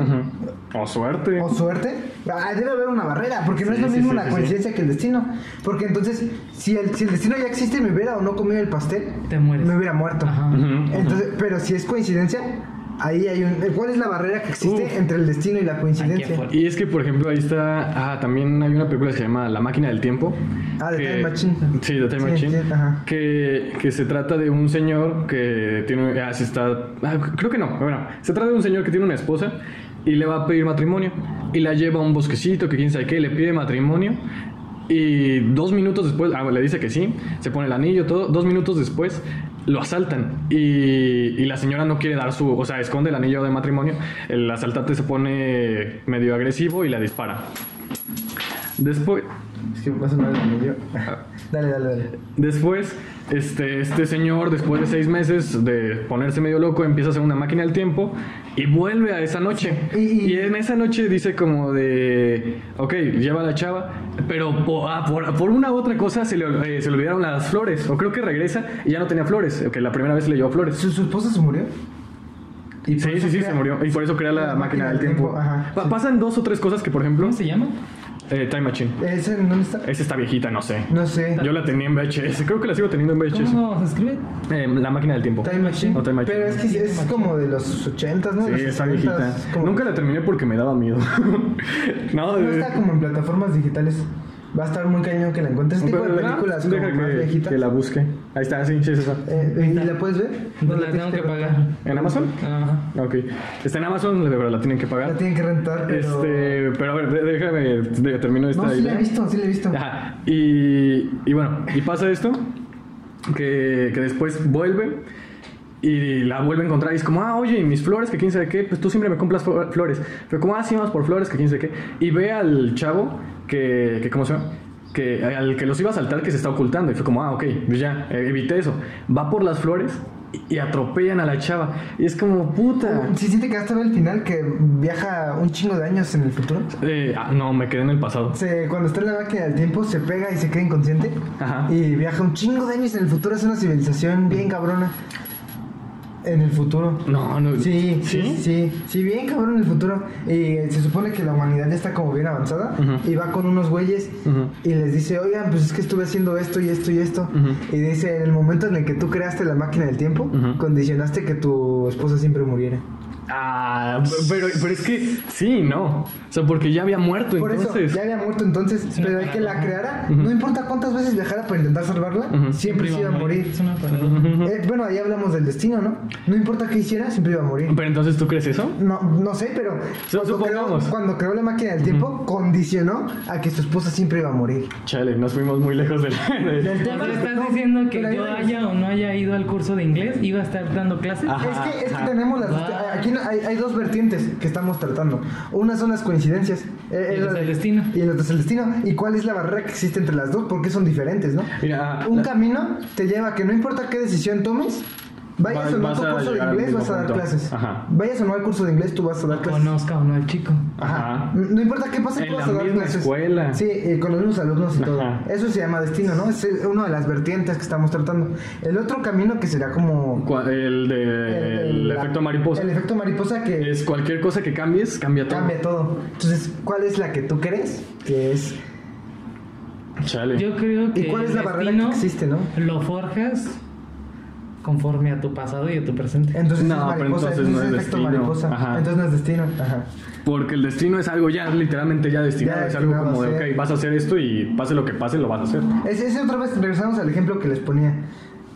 O suerte. ¿O suerte? Ah, debe haber una barrera, porque no Sí, es lo mismo sí, coincidencia que el destino. Porque entonces, si el, si el destino ya existe y me hubiera o no comido el pastel, Te mueres. me hubiera muerto. Entonces, pero si es coincidencia, ahí hay un... ¿Cuál es la barrera que existe Uf. entre el destino y la coincidencia? Y es que, por ejemplo, ahí está. Ah, también hay una película que se llama La máquina del tiempo. Ah, de que- Time Machine. Sí, de Time Sí, Machine. sí, ajá. que, que se trata de un señor que tiene. Ah, sí está. ah, creo que no. Bueno, se trata de un señor que tiene una esposa y le va a pedir matrimonio. Y la lleva a un bosquecito, que quién sabe qué, le pide matrimonio. Y dos minutos después, ah, le dice que sí, se pone el anillo, todo. Dos minutos después lo asaltan y, y la señora no quiere dar su, o sea, esconde el anillo de matrimonio. El asaltante se pone medio agresivo y la dispara. Después, Es que pasa en medio. Dale, dale, dale. Después, este, este señor, después de seis meses de ponerse medio loco, empieza a hacer una máquina del tiempo y vuelve a esa noche. Y- y- Y, en esa noche dice como de, ok, lleva a la chava, pero po- ah, por, por una u otra cosa se le, eh, se le olvidaron las flores. O creo que regresa y ya no tenía flores, que la primera vez le llevó flores. ¿Su, su esposa se murió? Y Sí, sí, sí, crea- se murió. Y por eso crea la, máquina del tiempo. Ajá, Pa- sí. Pasan dos o tres cosas que, por ejemplo, ¿Cómo se llama? Eh, Time Machine. ¿Ese en dónde está? Esa está viejita, no sé. No sé. Yo la tenía en VHS, creo que la sigo teniendo en VHS. ¿Cómo se escribe? Eh, la máquina del tiempo. Time Machine. O Time Machine. Pero es que es como de los 80, ¿no? Sí, los está 60s, viejita. como- Nunca la terminé porque me daba miedo. no, No de- está como en plataformas digitales. Va a estar muy cañón que la encuentres. Ese tipo de Pero, películas deja como más que, viejitas. que la busque. Ahí está, sí, sí, es esa. Eh, ¿Y la puedes ver? Pues la tengo que pagar. ¿En Amazon? Ajá. Ok. Está en Amazon, de verdad la tienen que La pagar. tienen que rentar, pero... Este, pero a ver, déjame, de- termino esta No, sí la idea. he visto, sí la he visto. Ajá. Y, y bueno, y pasa esto, que, que después vuelve y la vuelve a encontrar y es como, ah, oye, ¿y mis flores, que quién sabe qué, pues tú siempre me compras flo- flores. Pero como, ah, sí, vamos por flores, que quién sabe qué. Y ve al chavo que, que ¿cómo se llama? Que al que los iba a saltar que se está ocultando. Y fue como, ah, ok, pues ya, eh, evité eso. Va por las flores y, y atropellan a la chava. Y es como, puta. Sí, sí te quedaste a ver el final que viaja un chingo de años en el futuro. Eh, ah, no, me quedé en el pasado. Se, cuando está en la máquina del tiempo se pega y se queda inconsciente. Ajá. Y viaja un chingo de años en el futuro. Es una civilización bien cabrona. En el futuro. No, no. Sí, sí, ¿Sí? sí, bien cabrón en el futuro. Y se supone que la humanidad ya está como bien avanzada. Y va con unos güeyes y les dice, oigan, pues es que estuve haciendo esto y esto y esto. Y dice, en el momento en el que tú creaste la máquina del tiempo, condicionaste que tu esposa siempre muriera. Ah, pero, pero es que sí, no. O sea, porque ya había muerto Por entonces. eso, ya había muerto entonces, pero hay que la creara. No importa cuántas veces viajara para intentar salvarla, siempre se iba a morir. Eh, bueno, ahí hablamos del destino, ¿no? No importa qué hiciera, siempre iba a morir. Pero entonces, ¿tú crees eso? No, no sé, pero cuando creó, supongamos. cuando creó la máquina del tiempo, condicionó a que su esposa siempre iba a morir. Chale, nos fuimos muy lejos del. de- Del tema estás no, diciendo que yo haya o no haya ido al curso de inglés, iba a estar dando clases. Ajá. Es que, es que tenemos las. Wow. Aquí hay, hay dos vertientes que estamos tratando. Una son las coincidencias. eh, Y es el la de- destino. Y el otro es el destino. ¿Y cuál es la barrera que existe entre las dos? Porque son diferentes, ¿no? Mira, Un la- camino te lleva a que no importa qué decisión tomes, vayas o no a vas tu a curso de al inglés, vas a dar punto. clases. Ajá. Vayas o no al curso de inglés, tú vas a dar clases. conozca o no al chico. Ajá. No importa qué pase, En tú vas la a dar misma clases. escuela. Sí, eh, con los mismos alumnos y todo. Eso se llama destino, ¿no? Es una de las vertientes que estamos tratando. El otro camino que será como... El de. El, la- efecto mariposa. El efecto mariposa que Es cualquier cosa que cambies, cambia todo. cambia todo. Entonces, ¿cuál es la que tú crees que es? Chale. Yo creo que ¿Y cuál es la barrera que existe, no? Lo forjas conforme a tu pasado y a tu presente. Entonces No, es pero mariposa, entonces no es efecto destino. mariposa. Ajá. Entonces no es destino. Ajá. Porque el destino es algo ya literalmente ya destinado. Ya es algo como de, ok, vas a hacer esto y pase lo que pase, lo vas a hacer. Es, ese otra vez regresamos al ejemplo que les ponía.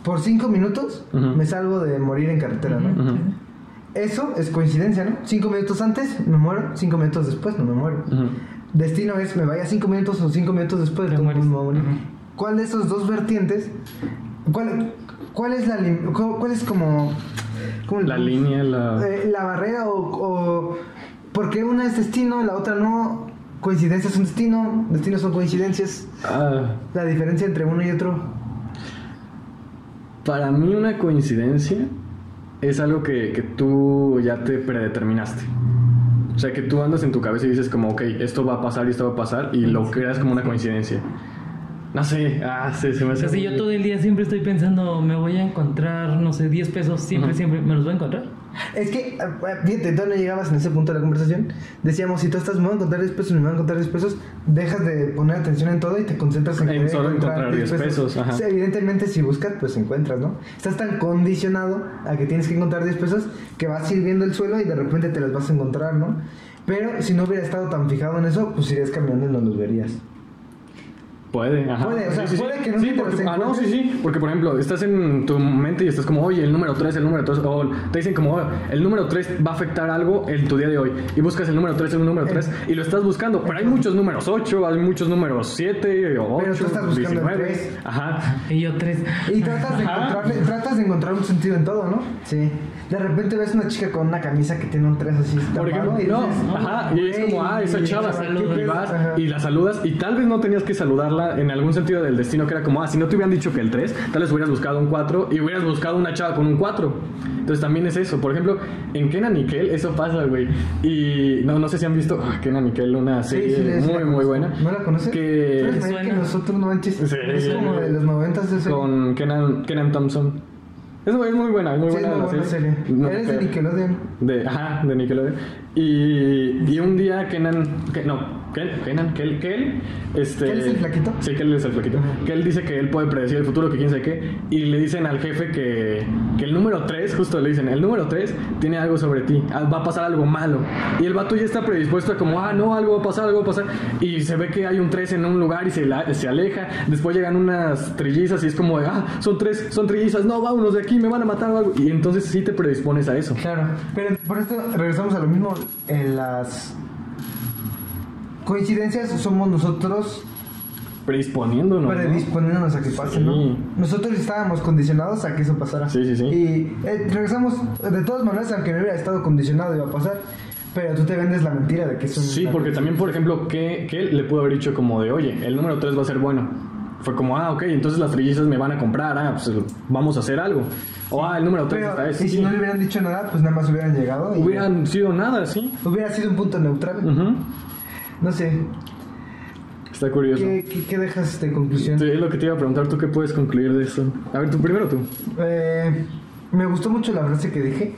Por cinco minutos me salvo de morir en carretera, ¿no? Eso es coincidencia, ¿no? Cinco minutos antes me muero, cinco minutos después no me muero. Destino es me vaya cinco minutos o cinco minutos después me. Ujú. ¿Cuál de esos dos vertientes? ¿Cuál, cuál es la cuál es como La línea, la. Eh, la barrera o, o por qué una es destino, la otra no? Coincidencias son destino, destinos son coincidencias. Ah, La diferencia entre uno y otro. para mí, una coincidencia es algo que, que tú ya te predeterminaste. O sea, que tú andas en tu cabeza y dices, como, ok, esto va a pasar y esto va a pasar, y lo creas como una coincidencia. No sé, ah, se, se me O hace. sea, si yo todo el día siempre estoy pensando, me voy a encontrar, no sé, 10 pesos, siempre, siempre, ¿me los voy a encontrar? Es que, ah, ah, fíjate, tú no llegabas en ese punto de la conversación. Decíamos, si tú estás, me voy a encontrar 10 pesos, me voy a encontrar 10 pesos, dejas de poner atención en todo y te concentras en, En solo encontrar 10 pesos, ajá. Sí, evidentemente, si buscas, pues encuentras, ¿no? Estás tan condicionado a que tienes que encontrar 10 pesos que vas a ir viendo el suelo y de repente te las vas a encontrar, ¿no? Pero si no hubiera estado tan fijado en eso, pues irías caminando y no los verías. Puede, ajá. Puede, o sea, puede que no sí, porque, se ah, no, sí, sí. Porque, por ejemplo, estás en tu mente y estás como, oye, el número 3, el número 3. O te dicen como, "Oh, el número 3 va a afectar algo en tu día de hoy. Y buscas el número 3, el número 3. Y lo estás buscando. Pero hay muchos números 8, hay muchos números 7, o 8, Pero tú estás buscando el 19. tres. Ajá. Y yo tres. Y tratas de, Ajá. encontrarle, tratas de encontrar un sentido en todo, ¿no? Sí. De repente ves una chica con una camisa que tiene un 3 así Por ejemplo, y no, dices, ajá, y es como, ah, esa chava, ¿qué saludas. y vas Ajá. y la saludas, y tal vez no tenías que saludarla en algún sentido del destino, que era como, ah, si no te hubieran dicho que el 3, tal vez hubieras buscado un 4 y hubieras buscado una chava con un 4. Entonces también es eso. Por ejemplo, en Kenan y Kel eso pasa, güey. Y no, no sé si han visto ah, Kenan y Kel, una serie sí, sí, muy, muy buena. ¿No la conoces? Que- Tú eres que nosotros, no manches. Es como de los noventas ese. Con Kenan, Kenan Thompson. Es, muy- es muy buena, es muy Sí, es buena la buena serie. No, Eres de pero- Nickelodeon. De, ajá, de Nickelodeon. Y, y un día Kenan, que, no, Kel, Kenan, Kel, Kel, este... ¿Kel es el flaquito? Sí, Kel es el flaquito. Ajá. Kel dice que él puede predecir el futuro, que quién sabe qué, y le dicen al jefe que, que el número 3, justo le dicen, el número 3 tiene algo sobre ti, ah, va a pasar algo malo. Y el vato ya está predispuesto a como, ah, no, algo va a pasar, algo va a pasar. Y se ve que hay un 3 en un lugar y se, la- se aleja. Después llegan unas trillizas y es como, de, ah, son tres, son trillizas, no, vámonos de aquí, me van a matar o algo. Y entonces sí te predispones a eso. Claro. Pero por esto regresamos a lo mismo. En las coincidencias somos nosotros Predisponiéndonos. ¿no? predisponiéndonos a que pase, ¿no? Sí. Nosotros estábamos condicionados a que eso pasara. Sí, sí, sí. Y eh, regresamos, de todas maneras, aunque no hubiera estado condicionado, iba a pasar. Pero tú te vendes la mentira de que eso Sí, porque también, por ejemplo, que, que le pudo haber dicho como de, oye, el número 3 va a ser bueno. Fue como, ah, ok, entonces las trillizas me van a comprar, ah, pues vamos a hacer algo. O, ah, el número 3 Pero, está y ese. si no le hubieran dicho nada, pues nada más hubieran llegado. y Hubieran sido nada, sí. Hubiera sido un punto neutral. Ujú. No sé. Está curioso. ¿Qué, qué, qué dejas de conclusión? Sí, es lo que te iba a preguntar, ¿tú qué puedes concluir de eso? A ver, tú primero tú. Eh, me gustó mucho la frase que dije.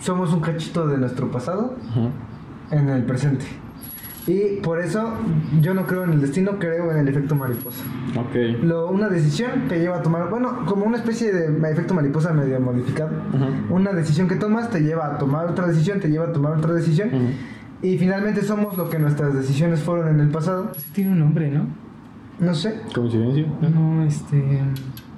Somos un cachito de nuestro pasado en el presente. Y por eso yo no creo en el destino, creo en el efecto mariposa. Ok. Lo, una decisión te lleva a tomar, bueno, como una especie de efecto mariposa medio modificado. Una decisión que tomas te lleva a tomar otra decisión, te lleva a tomar otra decisión. Y finalmente somos lo que nuestras decisiones fueron en el pasado. Tiene un nombre, ¿no? No sé. Coincidencia. No, este.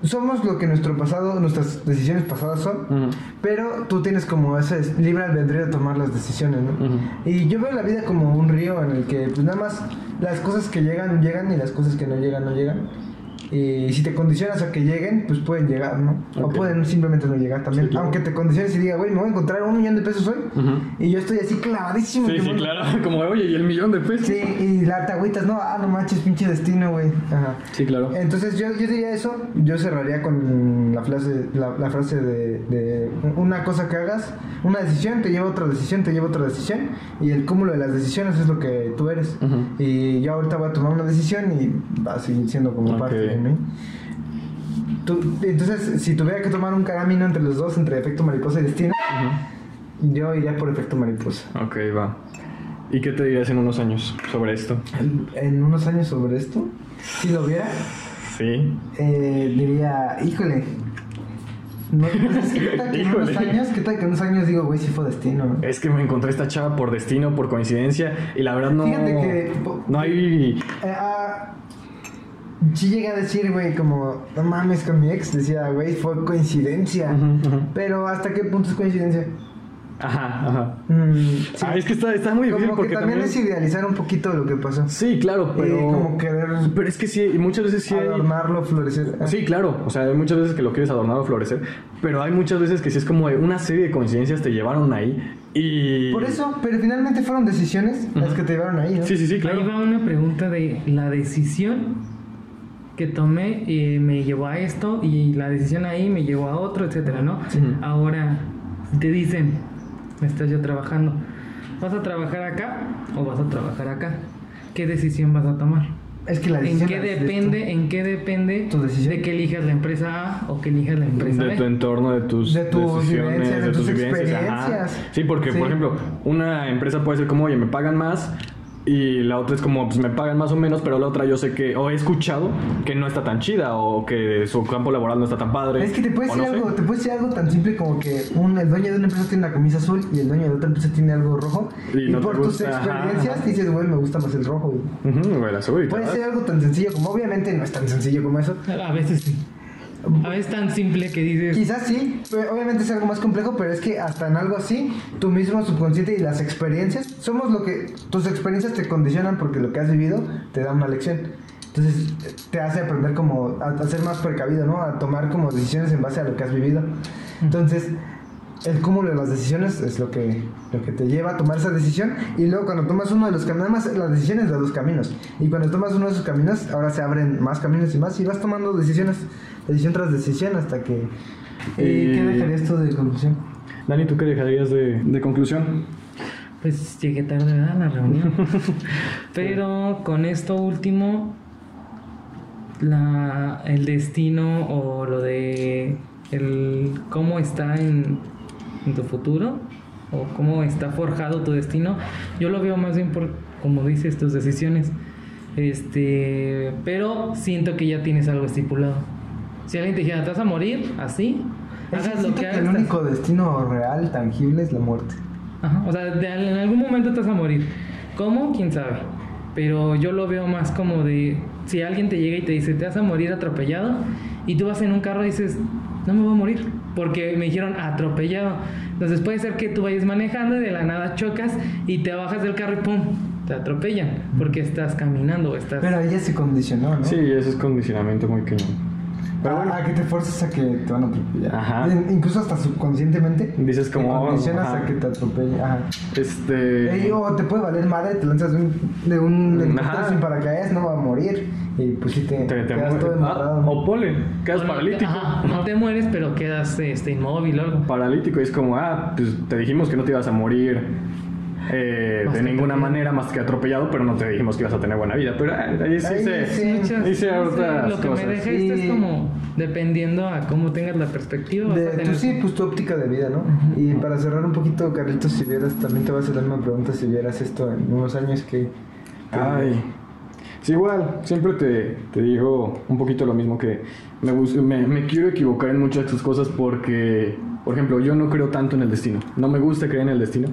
Somos lo que nuestro pasado, nuestras decisiones pasadas son. Pero tú tienes como ese libre albedrío de tomar las decisiones, ¿no? Y yo veo la vida como un río en el que pues nada más las cosas que llegan, llegan y las cosas que no llegan, no llegan. Y si te condicionas a que lleguen, pues pueden llegar, ¿no? O pueden simplemente no llegar también. Sí, claro. Aunque te condiciones y diga, güey, me voy a encontrar un millón de pesos hoy. Y yo estoy así clavadísimo. Sí, sí, voy- claro. Como, oye, ¿y el millón de pesos? Sí, y la te agüitas, no, ah, no manches, pinche destino, güey. Ajá. Sí, claro. Entonces yo, yo diría eso, yo cerraría con la frase, la, la frase de, de una cosa que hagas, una decisión te lleva a otra decisión, te lleva a otra decisión, y el cúmulo de las decisiones es lo que tú eres. Y yo ahorita voy a tomar una decisión y va a seguir siendo como Ok. parte Tú- entonces, si tuviera que tomar un camino entre los dos, entre efecto mariposa y destino, yo iría por efecto mariposa. Ok, va. ¿Y qué te dirías en unos años sobre esto? En, unos años sobre esto, si lo viera, Sí. Eh, diría, híjole. No, pues, ¿Qué tal que en unos años? ¿Qué tal que en unos años digo, güey, si fue destino? ¿no? Es que me encontré esta chava por destino, por coincidencia, y la verdad no. Fíjate que- No hay. Eh, ah, sí llegué a decir, güey, como, no mames, con mi ex decía, güey, fue coincidencia. Ujú, ujú. Pero ¿hasta qué punto es coincidencia? Ajá, ajá. Mm, sí. Ah, es que está, está muy difícil como que porque también, también. es idealizar un poquito lo que pasó. Sí, claro, pero. Y como querer Pero es que sí, y muchas veces sí hay. adornarlo, florecer. Ah, Sí, claro, o sea, hay muchas veces que lo quieres adornar o florecer, pero hay muchas veces que sí es como una serie de coincidencias te llevaron ahí y... Por eso, pero finalmente fueron decisiones las Ujú. que te llevaron ahí, ¿no? Sí, sí, sí, claro. Ahí va una pregunta de la decisión que tomé eh, me llevó a esto y la decisión ahí me llevó a otro, etcétera, ¿no? Sí. Ahora te dicen, estás ya trabajando, ¿vas a trabajar acá o vas a trabajar acá? ¿Qué decisión vas a tomar? Es que la ¿En decisión qué decides tú. depende, en qué depende Tu decisión. de que elijas la empresa A o que elijas la empresa de B? tu entorno, de tus, De tus decisiones, vivencias, de tus vivencias, ajá. experiencias. Sí, porque, Sí. por ejemplo, una empresa puede ser como, oye, me pagan más y la otra es como, pues me pagan más o menos, pero la otra yo sé que, o he escuchado que no está tan chida o que su campo laboral no está tan padre. Es que te puede o decir no sé. algo, te puede decir algo tan simple como que un, el dueño de una empresa tiene una camisa azul y el dueño de otra empresa tiene algo rojo. Y Y, no te por tus experiencias ajá. dices, güey, me gusta más el rojo. güey". La seguridad. Puede ser algo tan sencillo como, obviamente no es tan sencillo como eso. A veces sí. A veces tan simple que dices, Quizás sí, pero obviamente es algo más complejo, pero es que hasta en algo así, tu mismo subconsciente y las experiencias, somos lo que, tus experiencias te condicionan porque lo que has vivido te da una lección. Entonces te hace aprender como a, a ser más precavido, ¿no? A tomar como decisiones en base a lo que has vivido. Entonces, el cúmulo de las decisiones es lo que, lo que te lleva a tomar esa decisión. Y luego cuando tomas uno de los caminos, además las decisiones de los caminos. Y cuando tomas uno de esos caminos, ahora se abren más caminos y más. Y vas tomando decisiones, decisión tras decisión hasta que... ¿Y qué Y- dejarías tú de conclusión? Dani, ¿tú qué dejarías de, de conclusión? pues llegué tarde ¿verdad? a la reunión. Pero con esto último, la, el destino o lo de el cómo está en, en tu futuro o cómo está forjado tu destino, yo lo veo más bien por, como dices, tus decisiones. Este, pero siento que ya tienes algo estipulado. Si alguien te dijera, te vas a morir así, Es hagas lo que que hagas. el estás- único destino real, tangible, es la muerte. Ajá, o sea, de- en algún momento te vas a morir. ¿Cómo? ¿Quién sabe? Pero yo lo veo más como de si alguien te llega y te dice te vas a morir atropellado y tú vas en un carro y dices no me voy a morir porque me dijeron atropellado. Entonces puede ser que tú vayas manejando y de la nada chocas y te bajas del carro y pum, te atropellan porque estás caminando o estás... Pero ella se condicionó, ¿no? Sí, ese es condicionamiento muy cañón. Pero a, bueno, a que te fuerzas a que te van a atropellar. Ajá. In- Incluso hasta subconscientemente. Dices como, Te condicionas ajá. a que te atropelle. Ajá. este... O te puede valer madre, te lanzas de un, de un helicóptero Ajá. sin paracaídas, no va a morir. Y pues sí te, te, te quedas mueres. todo Ah, o pole, quedas o no paralítico. ajá, no te mueres pero quedas este, inmóvil o algo. Paralítico, y es como, ah, pues te dijimos que no te ibas a morir eh, de ninguna manera más que atropellado, pero no te dijimos que ibas a tener buena vida. Pero ah, ahí sí Ahí se... sí. Muchas- Hice otras lo que cosas. me deja esto es como dependiendo a cómo tengas la perspectiva. vas De, tener- tú sí, pues tu óptica de vida, ¿no? Y para cerrar un poquito, Carlitos, si vieras, también te voy a hacer la misma pregunta si vieras esto en unos años que Ay. Sí, igual, siempre te, te digo un poquito lo mismo que me, me, me quiero equivocar en muchas de tus cosas porque, por ejemplo, yo no creo tanto en el destino. No me gusta creer en el destino,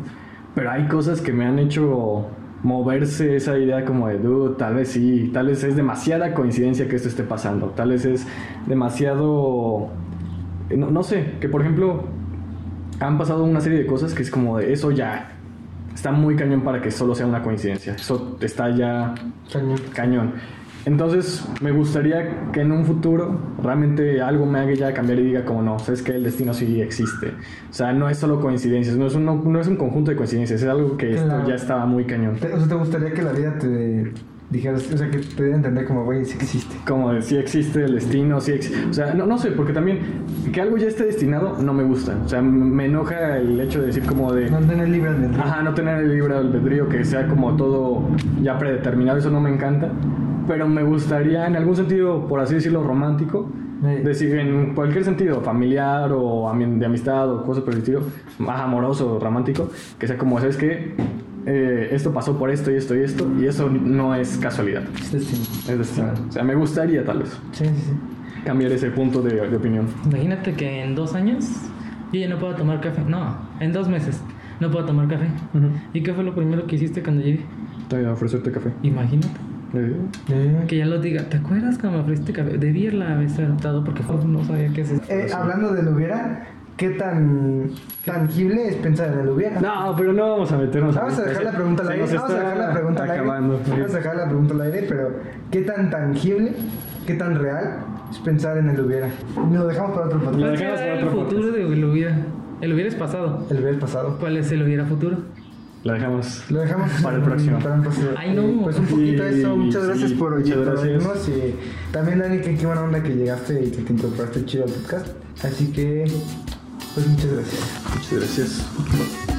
pero hay cosas que me han hecho moverse esa idea como de, dude, tal vez sí, tal vez es demasiada coincidencia que esto esté pasando, tal vez es demasiado, no, no sé, que por ejemplo han pasado una serie de cosas que es como de eso ya está muy cañón para que solo sea una coincidencia. Eso está ya Cañón. cañón. Entonces, me gustaría que en un futuro realmente algo me haga ya cambiar y diga como no, sabes que el destino sí existe. O sea, no es solo coincidencias, no es un, no es un conjunto de coincidencias, es algo que esto ya estaba muy cañón. O sea, ¿te gustaría que la vida te dijeras, o sea, que te diera a entender como, güey, sí existe? Como si existe el destino, si ex- O sea, no, no sé, porque también que algo ya esté destinado no me gusta. O sea, me enoja el hecho de decir como de... No tener libre albedrío. Ajá, no tener el libre albedrío, que sea como todo ya predeterminado, eso no me encanta. Pero me gustaría, en algún sentido, por así decirlo, romántico, Sí. decir en cualquier sentido, familiar o de amistad o cosas por el estilo, más amoroso o romántico, que sea como, ¿sabes qué? Eh, esto pasó por esto y esto y esto, y eso no es casualidad, Es destino. es destino. O sea, me gustaría tal vez Sí, sí, sí. cambiar ese punto de, de opinión. Imagínate que en dos años yo ya no puedo tomar café. No, en dos meses no puedo tomar café. ¿Y qué fue lo primero que hiciste cuando llegué? Te voy a ofrecerte café. Imagínate. Eh, Eh, Que ya lo diga. ¿Te acuerdas cuando me ofreciste café? Debí haberla haber adoptado porque no sabía qué es eso. eh, hablando del hubiera, ¿qué tan tangible es pensar en el hubiera? No, pero no vamos a meternos Vamos a dejar la pregunta al aire. Vamos a dejar la pregunta al aire. Vamos a dejar la pregunta al aire, pero ¿qué tan tangible, qué tan real es pensar en el hubiera? Lo dejamos para otro Lo podcast. ¿Cuál dejamos será para el futuro de el hubiera? El hubiera es pasado. El hubiera pasado. ¿Cuál es el hubiera futuro? La dejamos. Lo dejamos Para el próximo. para el próximo. Ay, no. Pues un poquito Sí, eso. Muchas sí, gracias por, oírnos. Y también, Dani, que qué buena onda que llegaste y que te incorporaste chido al podcast. Así que, pues muchas gracias. Muchas gracias.